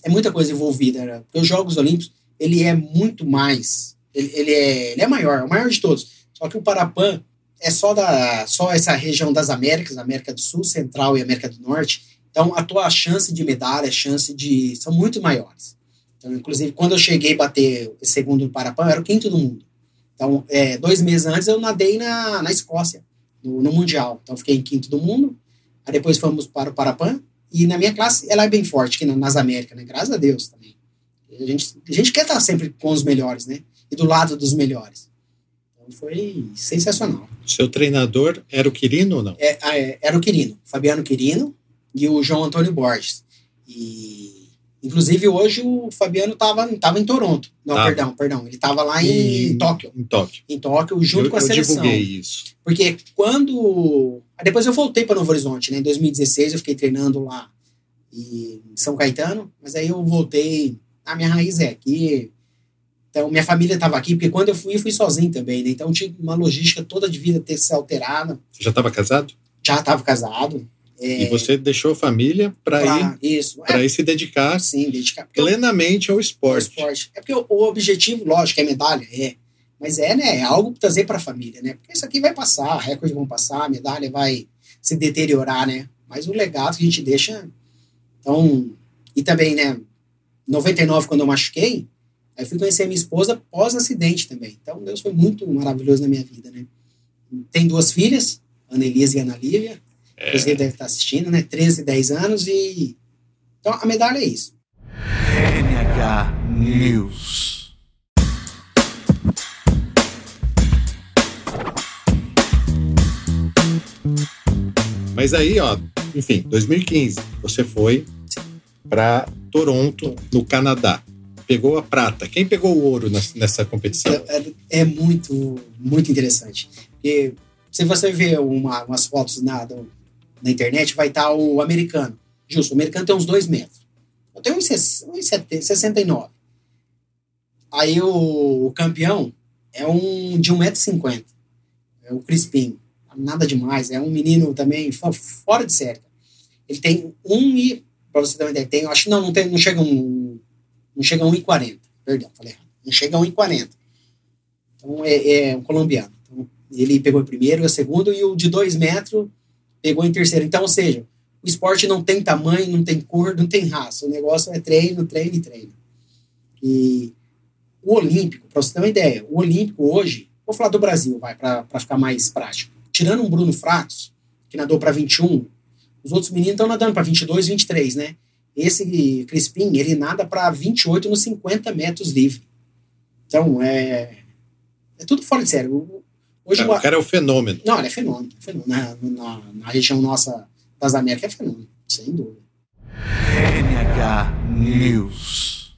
é muita coisa envolvida, né? Porque os Jogos Olímpicos ele é muito mais, ele, ele, é, ele é maior, é o maior de todos. Só que o Parapan é só da só essa região das Américas, América do Sul, Central e América do Norte. Então a tua chance de medalha, a chance de são muito maiores. Então, inclusive, quando eu cheguei a bater segundo no Parapan, eu era o quinto do mundo. Então, é, dois meses antes, eu nadei na, na Escócia, no, no Mundial. Então, fiquei em quinto do mundo. Aí depois fomos para o Parapan. E na minha classe, ela é bem forte aqui nas Américas, né? Graças a Deus também. A gente, a gente quer estar sempre com os melhores, né? E do lado dos melhores. Então, foi sensacional. Seu treinador era o Quirino ou não? É, é, era o Quirino, Fabiano Quirino e o João Antônio Borges. E Inclusive, hoje o Fabiano estava tava em Toronto. Não, tava. perdão, perdão. Ele estava lá em, em, Tóquio. Em Tóquio. Em Tóquio, junto eu, com a eu seleção. Eu divulguei isso. Porque quando... Depois eu voltei para Novo Horizonte, né? Em 2016 eu fiquei treinando lá em São Caetano. Mas aí eu voltei... A minha raiz é aqui. Então, minha família estava aqui, porque quando eu fui, eu fui sozinho também, né? Então, tinha uma logística toda de vida ter se alterado. Você já estava casado? Já estava casado. É, e você deixou a família para ir, isso. É, ir se dedicar, sim, dedicar plenamente ao esporte. ao esporte. É porque o, o, objetivo, lógico, é medalha, é. Mas é, né? É algo para trazer para a família, né? Porque isso aqui vai passar, recordes vão passar, a medalha vai se deteriorar, né? Mas o legado que a gente deixa. Então. E também, né? 99, quando eu machuquei, aí fui conhecer a minha esposa pós-acidente também. Então, Deus foi muito maravilhoso na minha vida, né? Tem duas filhas, Ana Elisa e Ana Lívia é. Você deve estar assistindo, né? 13, 10 anos e. Então a medalha é isso. NH News. Mas aí, ó, enfim, 2015, você foi para Toronto, no Canadá. Pegou a prata. Quem pegou o ouro nessa competição? É, é, é muito, muito interessante. Porque se você ver uma, umas fotos na, na internet, vai estar o americano. Justo, o americano tem uns 2 metros. Eu tenho uns 69. Aí o, o, campeão é um de 1,50m. É o Crispim. Nada demais. É um menino também fora de série. Ele tem um e. Pra você ideia, tem, acho não, não, tem, não chega um. Não chega a 1,40. Perdão, falei errado. Não chega a 1,40. Então é, é um colombiano. Então, ele pegou o primeiro, o segundo, e o de 2 metros pegou em terceiro. Então, ou seja, o esporte não tem tamanho, não tem cor, não tem raça. O negócio é treino, treino e treino. E o Olímpico, para você ter uma ideia, o Olímpico hoje, vou falar do Brasil, vai, para ficar mais prático. Tirando um Bruno Fratos, que nadou para 21, os outros meninos estão nadando para 22, 23, né? Esse Crispim, ele nada para 28 nos 50 metros livre. Então, é, é tudo fora de sério. Hoje, o cara é o fenômeno. Não, ele é fenômeno. É fenômeno. Na, na, na, região nossa das Américas é fenômeno, sem dúvida. NH News.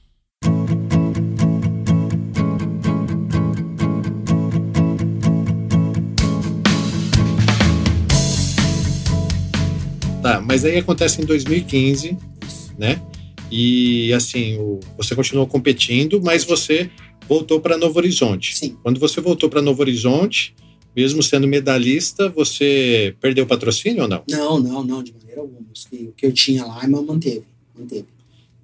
Tá, mas aí acontece em 2015, né? E assim, o, você continuou competindo, mas você voltou para Novo Horizonte. Sim. Quando você voltou para Novo Horizonte, mesmo sendo medalhista, você perdeu o patrocínio ou não? Não, não, não, de maneira alguma. O que eu tinha lá, manteve, manteve.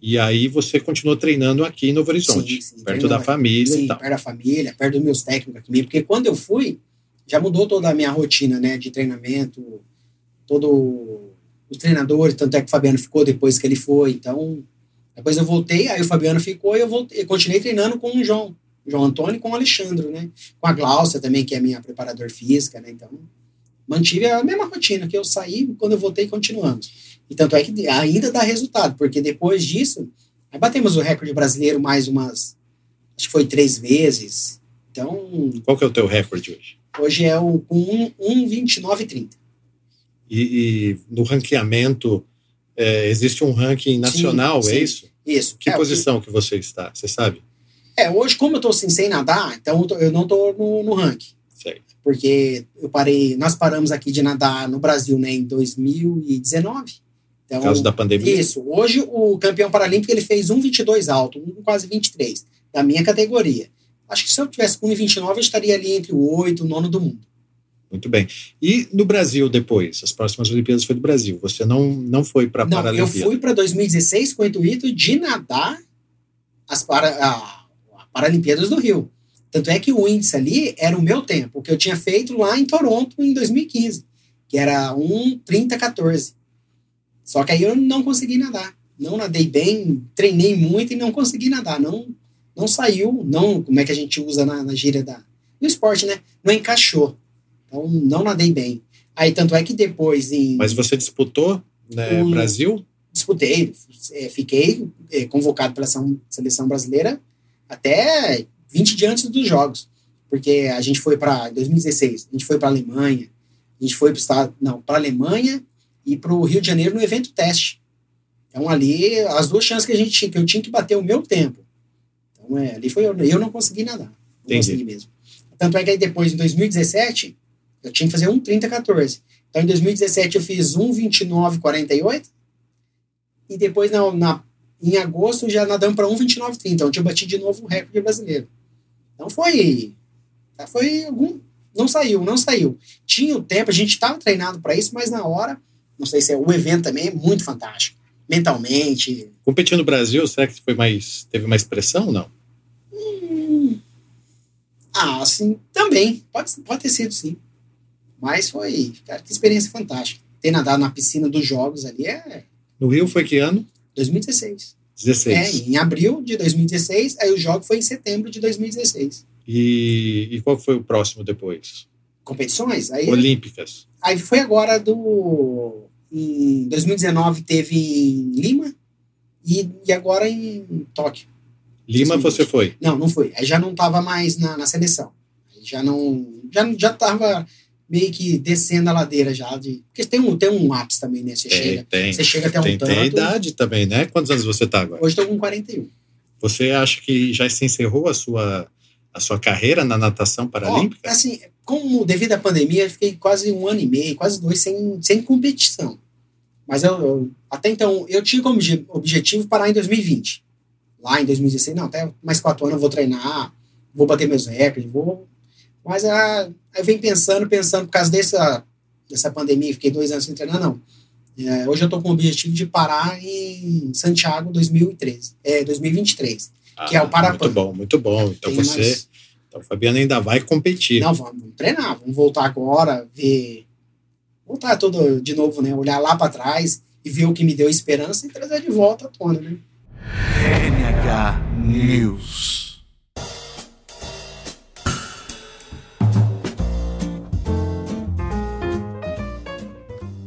E aí você continuou treinando aqui em Novo Horizonte, sim, sim, perto da família sim, e tal. perto da família, perto dos meus técnicos aqui mesmo, porque quando eu fui, já mudou toda a minha rotina, né, de treinamento, todo os treinadores, tanto é que o Fabiano ficou depois que ele foi, então depois eu voltei, aí o Fabiano ficou e eu voltei, eu continuei treinando com o João, João Antônio com o Alexandre, né? Com a Glaucia também, que é minha preparadora física, né? Então, mantive a mesma rotina que eu saí, quando eu voltei, continuamos. E tanto é que ainda dá resultado, porque depois disso, aí batemos o recorde brasileiro mais umas, acho que foi três vezes. Então. Qual que é o teu recorde hoje? Hoje é o com 1,29,30. E, e no ranqueamento, é, existe um ranking nacional, sim, é sim. isso? Isso. Que é, posição que... que você está? Você sabe? É, hoje, como eu estou assim, sem nadar, então eu não estou no, no ranking. Certo. Porque eu parei, nós paramos aqui de nadar no Brasil né, em 2019. Então, Por causa da pandemia? Isso. Hoje, o campeão paralímpico ele fez 1,22 alto, um quase 23, da minha categoria. Acho que se eu tivesse com 1,29, eu estaria ali entre o 8 e o 9 do mundo. Muito bem. E no Brasil depois? As próximas Olimpíadas foi do Brasil. Você não, não foi para a Não, eu Paralimpíada? fui para 2016 com o intuito de nadar as para, a Paralimpíadas do Rio. Tanto é que o índice ali era o meu tempo, que eu tinha feito lá em Toronto em 2015, que era 1,30,14. Só que aí eu não consegui nadar. Não nadei bem, treinei muito e não consegui nadar. Não, não saiu, não, como é que a gente usa na, na gíria da, no esporte, né? Não encaixou. Então, não nadei bem. Aí, tanto é que depois, em Mas você disputou né, O- Brasil? disputei, é, fiquei é, convocado pela seleção brasileira até 20 dias antes dos jogos, porque a gente foi para 2016, a gente foi para Alemanha, a gente foi para estado, não, para Alemanha e para o Rio de Janeiro no evento teste. Então ali as duas chances que a gente tinha, que eu tinha que bater o meu tempo. Então é, ali foi eu, eu não consegui nadar, não Entendi. consegui mesmo. Tanto é que aí depois em 2017 eu tinha que fazer um 30-14. Então, em 2017, eu fiz um 29,48. E depois, na, na, em agosto, já nadamos para um 29,30. Então, eu tinha batido de novo o recorde brasileiro. Então, foi. Foi algum. Não saiu, não saiu. Tinha o tempo, a gente estava treinado para isso, mas na hora, não sei se é. O evento também é muito fantástico. Mentalmente. Competir no Brasil, será que foi mais, teve mais pressão ou não? Ah, assim, também. Pode, pode ter sido, sim. Mas foi. Cara, que experiência fantástica. Ter nadado na piscina dos jogos ali é No Rio foi que ano? 2016. 16. É, em abril de 2016, aí o jogo foi em setembro de 2016. E, e qual foi o próximo depois? Competições? Aí, Olímpicas. aí foi agora do. Em 2019 teve em Lima e, e agora em Tóquio. Lima você foi. Não, não foi. Aí já não estava mais na, na seleção. Já não. Já, já tava meio que descendo a ladeira já. De, porque tem um, tem um ápice também, né? Você, Tem, chega, tem. você chega até um Tem, tanto. tem a idade também, né? Quantos anos você tá agora? Hoje estou com 41. Você acha que já se encerrou a sua, a sua carreira na natação Ó, paralímpica? assim, como devido à pandemia, eu fiquei quase um ano e meio, quase dois, sem, sem competição. Mas eu, eu- até então, eu tinha como obje- objetivo parar em 2020. Lá em 2016, não, até mais quatro anos eu vou treinar, vou bater meus recordes, vou. Mas ah, aí eu venho pensando, pensando, por causa dessa, dessa pandemia, fiquei dois anos sem treinar, não. É, hoje eu estou com o objetivo de parar em Santiago 2013, é, 2023. que é o Parapan. Muito bom, muito bom. Então Tem você, mais- então o Fabiano ainda vai competir. Não, vamos treinar, vamos voltar agora, ver. Voltar tudo de novo, né? Olhar lá para trás e ver o que me deu esperança e trazer de volta à tona, né? NH News.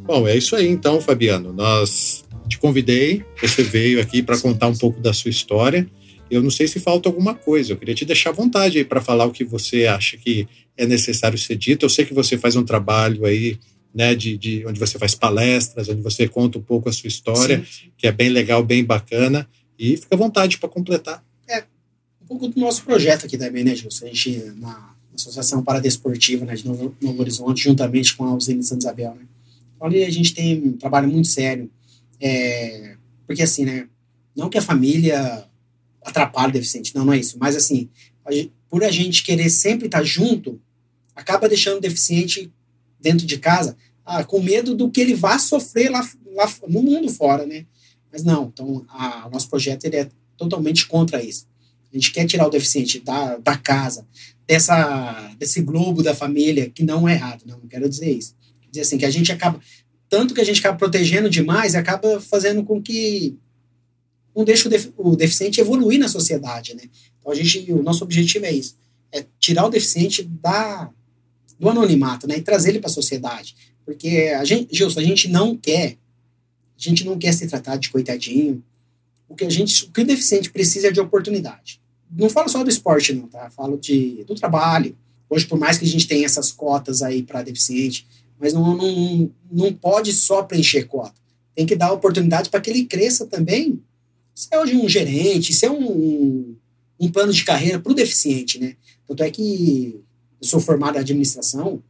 Bom, é isso aí então, Fabiano. Nós te convidei, você veio aqui para contar um pouco da sua história. Eu não sei se falta alguma coisa. Eu queria te deixar à vontade aí para falar o que você acha que é necessário ser dito. Eu sei que você faz um trabalho aí, né, de, de onde você faz palestras, onde você conta um pouco a sua história, Sim. que é bem legal, bem bacana. E fica à vontade para completar. Um pouco do nosso projeto aqui também, né, Gilson? A gente, na Associação Paradesportiva né, de Novo, Novo Horizonte, juntamente com a usina de Santa Isabel, né? Ali a gente tem um trabalho muito sério. É, porque, assim, né? Não que a família atrapalhe o deficiente, não, não é isso. Mas, assim, a gen- por a gente querer sempre estar junto, acaba deixando o deficiente dentro de casa ah, com medo do que ele vá sofrer lá, lá no mundo fora, né? Mas não, então a- o nosso projeto ele é totalmente contra isso. A gente quer tirar o deficiente da, da casa, dessa, desse globo da família, que não é errado, não, não quero dizer isso. Dizer assim, que a gente acaba, tanto que a gente acaba protegendo demais, acaba fazendo com que não deixe o, o deficiente evoluir na sociedade, né? Então a gente, o nosso objetivo é isso, é tirar o deficiente da, do anonimato, né? E trazer ele para a sociedade. Porque a gente, Gilson, a gente não quer, a gente não quer ser tratado de coitadinho, o que a gente, o que o deficiente precisa é de oportunidade. Não falo só do esporte, não, tá? Falo de, do trabalho. Hoje, por mais que a gente tenha essas cotas aí para deficiente, mas não, não, não pode só preencher cota. Tem que dar oportunidade para que ele cresça também. Seja um gerente, ser um, um plano de carreira para o deficiente, né? Tanto é que eu sou formado em administração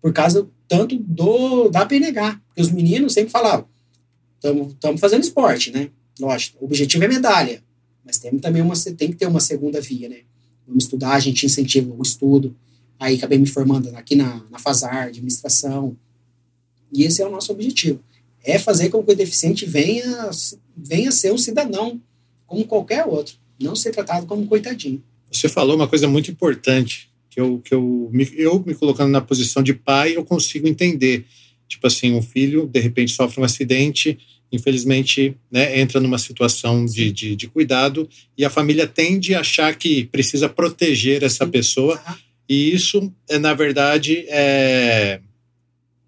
por causa tanto do da PNH. Porque os meninos sempre falavam, estamos fazendo esporte, né? Lógico, o objetivo é medalha, mas tem também uma, tem que ter uma segunda via, né? Vamos estudar, a gente incentiva o estudo. Aí acabei me formando aqui na, na FASAR, administração. E esse é o nosso objetivo. É fazer com que o deficiente venha, venha ser um cidadão, como qualquer outro. Não ser tratado como coitadinho. Você falou uma coisa muito importante, que eu, que eu, me, eu me colocando na posição de pai, eu consigo entender. Tipo assim, um filho, de repente, sofre um acidente, infelizmente, né, entra numa situação de, de, de, cuidado e a família tende a achar que precisa proteger essa pessoa. E isso, é, na verdade, é,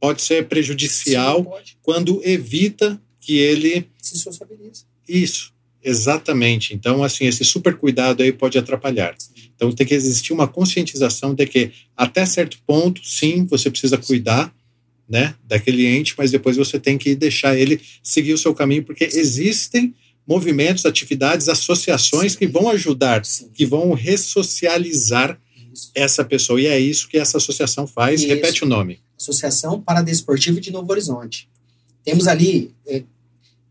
pode ser prejudicial Sim, pode. quando evita que ele. Se sociabilize. Isso, exatamente. Então, assim, esse super cuidado aí pode atrapalhar. Então, tem que existir uma conscientização de que, até certo ponto, sim, você precisa cuidar né, daquele ente, mas depois você tem que deixar ele seguir o seu caminho, porque existem movimentos, atividades, associações Sim. que vão ajudar, Sim. que vão ressocializar. Essa pessoa. E é isso que essa associação faz. Isso. Repete o nome. Associação Paradesportiva de Novo Horizonte. Temos ali, é,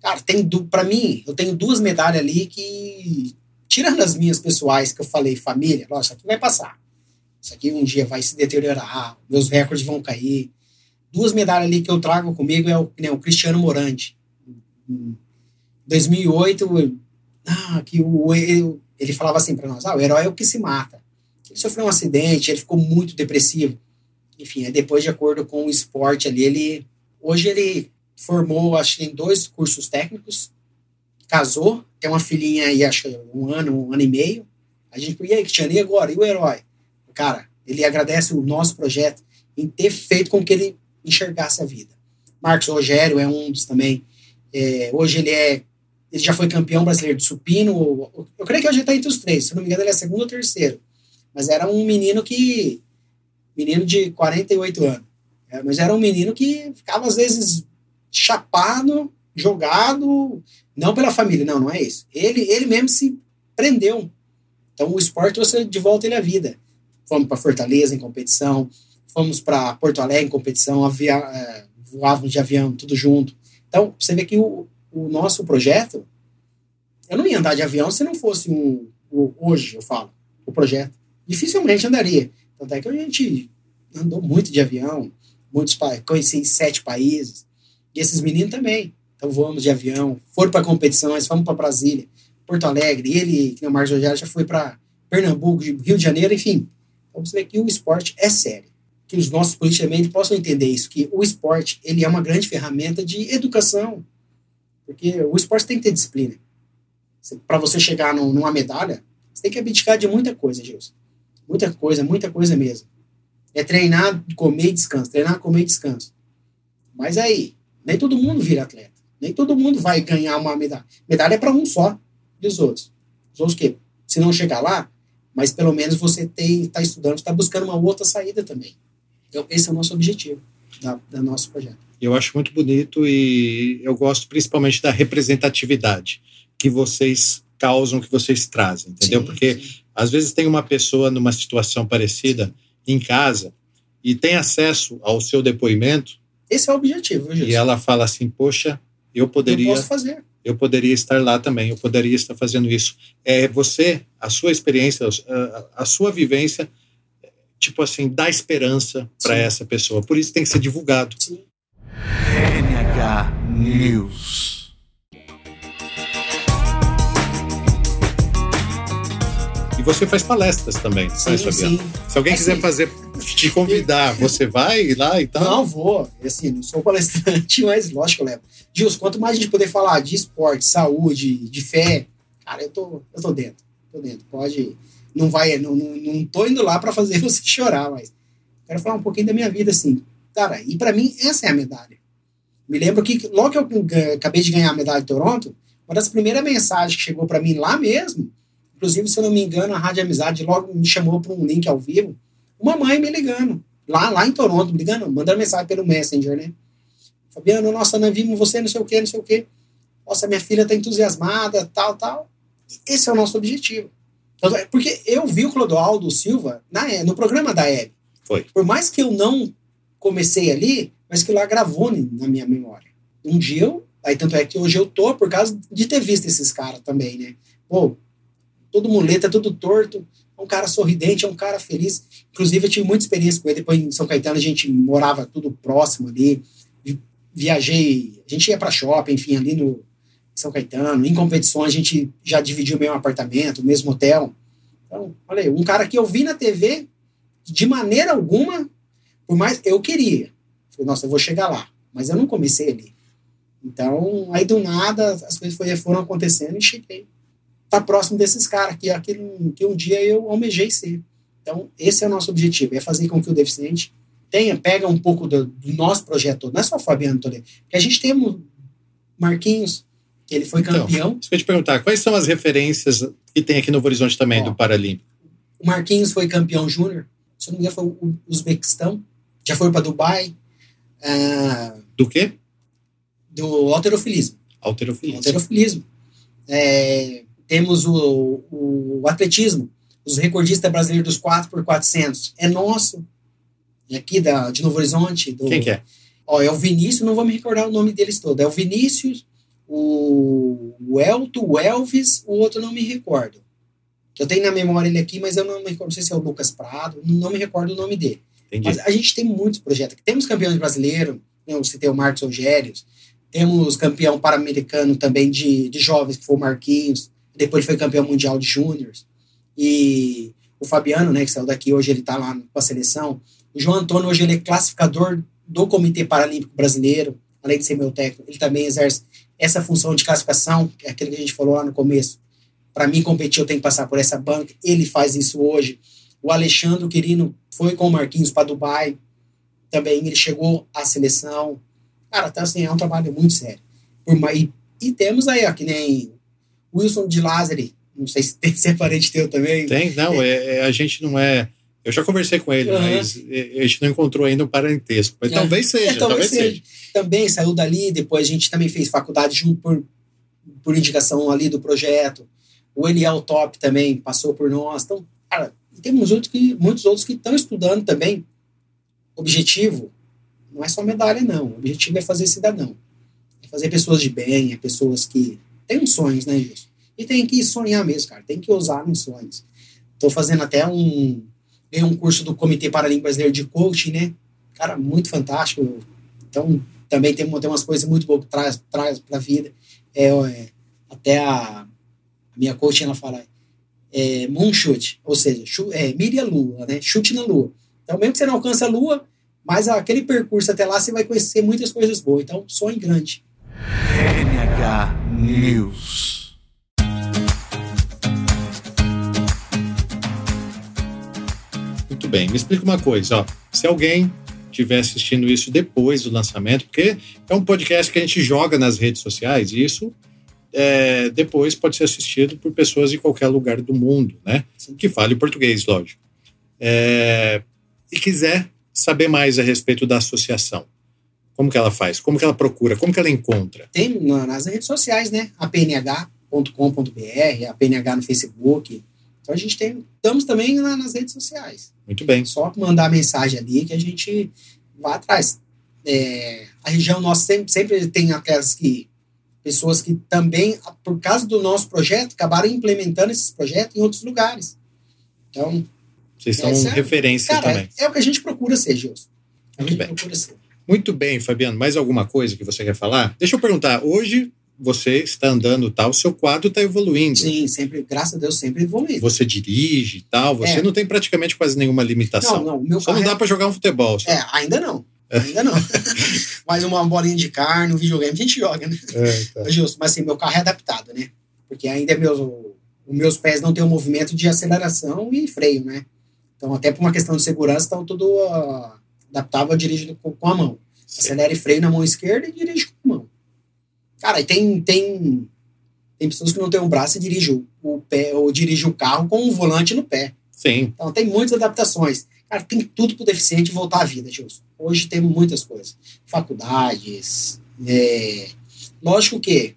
cara, tem para mim, eu tenho duas medalhas ali que, tirando as minhas pessoais que eu falei, família, isso aqui vai passar. Isso aqui um dia vai se deteriorar, meus recordes vão cair duas medalhas ali que eu trago comigo é o, né, o Cristiano Morandi. Em 2008, ah, que o, ele, ele falava assim para nós: ah, o herói é o que se mata. Ele sofreu um acidente, ele ficou muito depressivo. Enfim, depois, de acordo com o esporte ali, ele. Hoje ele formou, acho que em dois cursos técnicos, casou, tem uma filhinha aí, acho que um ano, um ano e meio. A gente, e aí, Cristiano, e agora? E o herói? Cara, ele agradece o nosso projeto em ter feito com que ele enxergasse a vida. Marcos Rogério é um dos também. É, hoje ele é. Ele já foi campeão brasileiro de supino. Eu creio que hoje está entre os três. Se não me engano, ele é segundo ou terceiro. Mas era um menino que. Menino de 48 anos. É, mas era um menino que ficava, às vezes, chapado, jogado. Não pela família, não, não é isso. Ele, ele mesmo se prendeu. Então o esporte trouxe de volta ele à vida. Fomos para Fortaleza em competição, fomos para Porto Alegre em competição, avia, é, voávamos de avião, tudo junto. Então, você vê que o, o nosso projeto, eu não ia andar de avião se não fosse um, hoje, eu falo, o projeto. Dificilmente andaria. Tanto é que a gente andou muito de avião, muitos conheci sete países, e esses meninos também. Então voamos de avião, foram para competições, fomos para Brasília, Porto Alegre, ele, que é o Marcos Rogério, já foi para Pernambuco, Rio de Janeiro, enfim. Então você vê que o esporte é sério que os nossos políticos também possam entender isso, que o esporte ele é uma grande ferramenta de educação, porque o esporte tem que ter disciplina. Para você chegar numa medalha, você tem que abdicar de muita coisa, Gilson. Muita coisa, muita coisa mesmo. É treinar, comer e descanso, treinar, comer e descanso. Mas aí, nem todo mundo vira atleta. Nem todo mundo vai ganhar uma medalha. Medalha é para um só, e os outros? Os outros que, se não chegar lá, mas pelo menos você está estudando, está buscando uma outra saída também. Então, esse é o nosso objetivo da, da nosso projeto. Eu acho muito bonito e eu gosto principalmente da representatividade que vocês causam, que vocês trazem, entendeu? Sim, Porque sim. Às vezes tem uma pessoa numa situação parecida em casa e tem acesso ao seu depoimento. Esse é o objetivo, viu, E ela fala assim: Poxa, eu poderia. Eu posso fazer. Eu poderia estar lá também, eu poderia estar fazendo isso. É você, a sua experiência, a, a sua vivência tipo assim, dá esperança para essa pessoa. Por isso tem que ser divulgado. Sim. NH News. E você faz palestras também, sim, faz, Sim. Se alguém é quiser assim, fazer, te convidar, você vai lá e tal? Não, vou. Assim, não sou palestrante, mas lógico que eu levo. Gilson, quanto mais a gente poder falar de esporte, saúde, de fé, cara, eu tô, eu tô dentro. Tô dentro. Pode não vai, não, não, não tô indo lá para fazer você chorar, mas quero falar um pouquinho da minha vida, assim. Cara, e para mim, essa é a medalha. Me lembro que logo que eu acabei de ganhar a medalha de Toronto, uma das primeiras mensagens que chegou para mim lá mesmo, inclusive, se eu não me engano, a Rádio Amizade logo me chamou para um link ao vivo, uma mãe me ligando, lá, lá em Toronto, me ligando, mandando mensagem pelo Messenger, né? Fabiano, nossa, nós vimos você, não sei o quê, não sei o quê. Nossa, minha filha tá entusiasmada, tal, tal. Esse é o nosso objetivo. Porque eu vi o Clodoaldo Silva na, no programa da Hebe. Foi. Por mais que eu não comecei ali, mas que lá gravou na minha memória. Um dia eu Aí tanto é que hoje eu tô por causa de ter visto esses caras também, né? Pô, todo muleta, tudo torto, é um cara sorridente, é um cara feliz. Inclusive, eu tive muita experiência com ele. Depois em São Caetano, a gente morava tudo próximo ali. Viajei, a gente ia para shopping, enfim, ali no São Caetano. Em competições, a gente já dividiu o mesmo apartamento, o mesmo hotel. Então, olha aí, um cara que eu vi na TV, de maneira alguma, por mais eu queria. Falei, nossa, eu vou chegar lá. Mas eu não comecei ali. Então, aí do nada, as coisas foram acontecendo e cheguei. Tá próximo desses caras, que, aquilo, que um dia eu almejei ser. Então, esse é o nosso objetivo, é fazer com que o deficiente tenha, pega um pouco do, do nosso projeto, não é só o Fabiano Toledo, porque a gente tem Marquinhos, que ele foi então, campeão. Que eu te perguntar, quais são as referências que tem aqui no Horizonte também, Ó, do Paralímpico? O Marquinhos foi campeão júnior, se não me engano foi o Uzbequistão, já foi para Dubai. Uh, do quê? Do alterofilismo. Alterofilismo. Alterofilismo. É, temos o, o, atletismo, os recordistas brasileiros dos 4 por 400 É nosso, é aqui da, de Novo Horizonte. Do, Quem que é? Ó, é o Vinícius, não vou me recordar o nome deles todos. É o Vinícius, o, o Elton, o Elvis, o outro não me recordo. Eu tenho na memória ele aqui, mas eu não me recordo, não sei se é o Lucas Prado, não me recordo o nome dele. Entendi. Mas a gente tem muitos projetos. Temos campeões brasileiros, né, você tem o Marcos Rogérios, temos campeão pan-americano também de, de jovens, que foi o Marquinhos, depois foi campeão mundial de júniores. E o Fabiano, né, que saiu daqui, hoje ele está lá com a seleção. O João Antônio, hoje ele é classificador do Comitê Paralímpico Brasileiro, além de ser meu técnico, ele também exerce essa função de classificação, que é aquilo que a gente falou lá no começo. Para mim competir, eu tenho que passar por essa banca. Ele faz isso hoje. O Alexandre Quirino foi com o Marquinhos para Dubai. Também ele chegou à seleção. Cara, então assim, é um trabalho muito sério. Por, e, e temos aí, ó, que nem Wilson de Lázari. Não sei se, tem, se é parente teu também. Tem, não, é, é, a gente não é. Eu já conversei com ele, uhum. mas a gente não encontrou ainda o um parentesco. Mas é. talvez seja, é, talvez, talvez seja. seja. Também saiu dali, depois a gente também fez faculdade junto por, por indicação ali do projeto. O Eliel Top também passou por nós. Então, cara, temos outros que, muitos outros que estão estudando também. Objetivo não é só medalha, não. O objetivo é fazer cidadão. É fazer pessoas de bem, é pessoas que têm sonhos, né, Gilson? E tem que sonhar mesmo, cara. Tem que ousar nos sonhos. Estou fazendo até um, um curso do Comitê Paralímpico Brasileiro de Coaching, né? Cara, muito fantástico. Então, também tem, tem umas coisas muito boas que traz, traz para a vida. É, é, até a, minha coach, ela fala é, moonshot, ou seja, chute, é, mire a lua, né? Chute na lua. Então, mesmo que você não alcance a lua, mas aquele percurso até lá, você vai conhecer muitas coisas boas. Então, sonhe grande. NH News. bem. Me explica uma coisa, ó. Se alguém estiver assistindo isso depois do lançamento, porque é um podcast que a gente joga nas redes sociais e isso é, depois pode ser assistido por pessoas de qualquer lugar do mundo, né? Que fale português, lógico. É, e quiser saber mais a respeito da associação, como que ela faz? Como que ela procura? Como que ela encontra? Tem nas redes sociais, né? A pnh.com.br, a PNH no Facebook, então a gente tem, estamos também na, nas redes sociais. Muito bem. Só mandar mensagem ali que a gente vai atrás. É, a região nossa sempre, sempre tem aquelas que pessoas que também, por causa do nosso projeto, acabaram implementando esses projetos em outros lugares. Então. Vocês são é, referência cara, também. É, é, o que a gente procura ser, Gilson. Muito bem. Muito bem, Fabiano. Mais alguma coisa que você quer falar? Deixa eu perguntar. Hoje você está andando tal, o seu quadro está evoluindo. Sim, sempre, graças a Deus, sempre evoluindo. Você dirige e tal, você é. não tem praticamente quase nenhuma limitação. Não, não. Meu só não dá para jogar um futebol. Só. É, ainda não. É. Ainda não. Mas uma bolinha de carne, um videogame, a gente joga, né? É, tá. Justo, mas assim, meu carro é adaptado, né? Porque ainda é meus, os meus pés não têm o um movimento de aceleração e freio, né? Então, até por uma questão de segurança, estão tudo uh, adaptável a dirigir com, com a mão. Acelera e freio na mão esquerda e dirige com a mão. Cara, tem, tem, tem pessoas que não têm um braço e dirigem o, pé, ou dirigem o carro com um volante no pé. Sim. Então tem muitas adaptações. Cara, tem tudo para o deficiente voltar à vida, Gilson. Hoje tem muitas coisas. Faculdades. É... Lógico que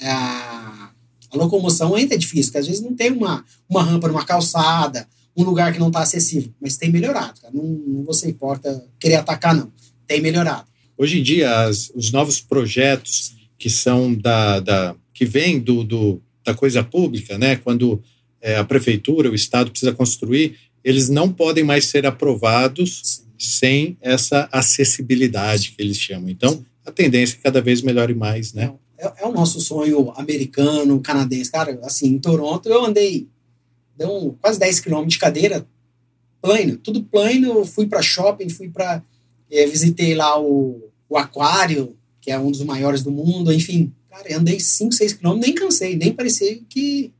a, a locomoção ainda é difícil, porque às vezes não tem uma, uma rampa numa calçada, um lugar que não está acessível. Mas tem melhorado, cara. Não, não você importa querer atacar, não. Tem melhorado. Hoje em dia, as, os novos projetos que são da, da que vêm do, do, da coisa pública, né? Quando é, a prefeitura, o Estado precisa construir, eles não podem mais ser aprovados sem essa acessibilidade que eles chamam. Então, a tendência é que cada vez melhore mais, né? É, é o nosso sonho americano, canadense. Cara, assim, em Toronto eu andei deu quase 10 quilômetros de cadeira plano, tudo plano. Fui para shopping, fui para. É, visitei lá o, o aquário, que é um dos maiores do mundo, enfim. Cara, andei 5, 6 quilômetros, nem cansei, nem parecia que.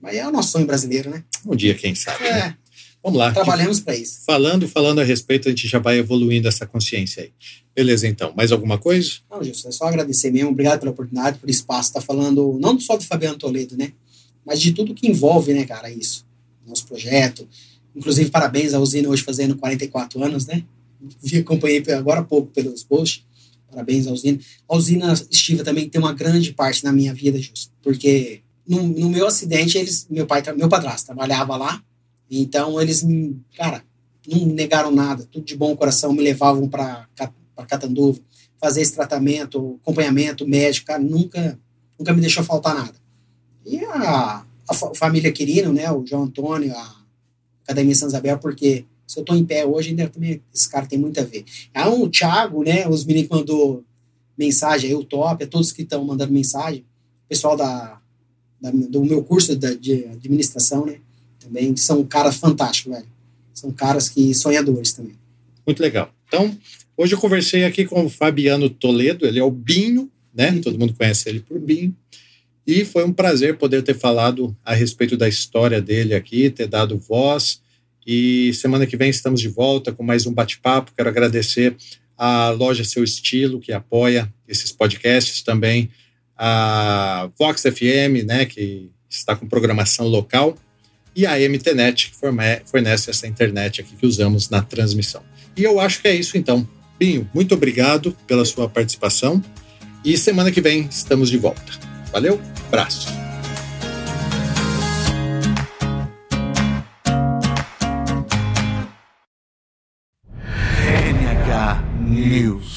Mas é o nosso sonho brasileiro, né? Um dia, quem sabe. É. Né? Vamos lá. Trabalhamos para isso. Falando, falando a respeito, a gente já vai evoluindo essa consciência aí. Beleza, então. Mais alguma coisa? Não, Gilson, é só agradecer mesmo. Obrigado pela oportunidade, pelo espaço. Tá falando não só do Fabiano Toledo, né? Mas de tudo que envolve, né, cara, isso. Nosso projeto. Inclusive, parabéns à usina hoje fazendo 44 anos, né? Vi, acompanhei agora há pouco pelos posts. Parabéns à usina. A usina estiva também tem uma grande parte na minha vida, Justo. Porque no, no meu acidente, eles, meu pai, meu padrasto trabalhava lá então eles, cara, não negaram nada, tudo de bom coração, me levavam para Catanduva, fazer esse tratamento, acompanhamento médico, cara, nunca, nunca me deixou faltar nada. E a, a família Quirino, né, o João Antônio, a Academia São Isabel, porque se eu estou em pé hoje, ainda também esse cara tem muito a ver. Aí o Thiago, né, os meninos que mandou mensagem o Top, a todos que estão mandando mensagem, pessoal da, da, do meu curso de, de administração, né, também são caras fantásticos, velho. São caras que sonhadores também. Muito legal. Então, hoje eu conversei aqui com o Fabiano Toledo, ele é o Binho, né? Uhum. Todo mundo conhece ele por Binho. E foi um prazer poder ter falado a respeito da história dele aqui, ter dado voz. E semana que vem estamos de volta com mais um bate-papo. Quero agradecer a loja Seu Estilo, que apoia esses podcasts, também a Vox FM, né, que está com programação local e a MTNet, que fornece essa internet aqui que usamos na transmissão. E eu acho que é isso então. Binho, muito obrigado pela sua participação e semana que vem estamos de volta. Valeu, abraço. NH News.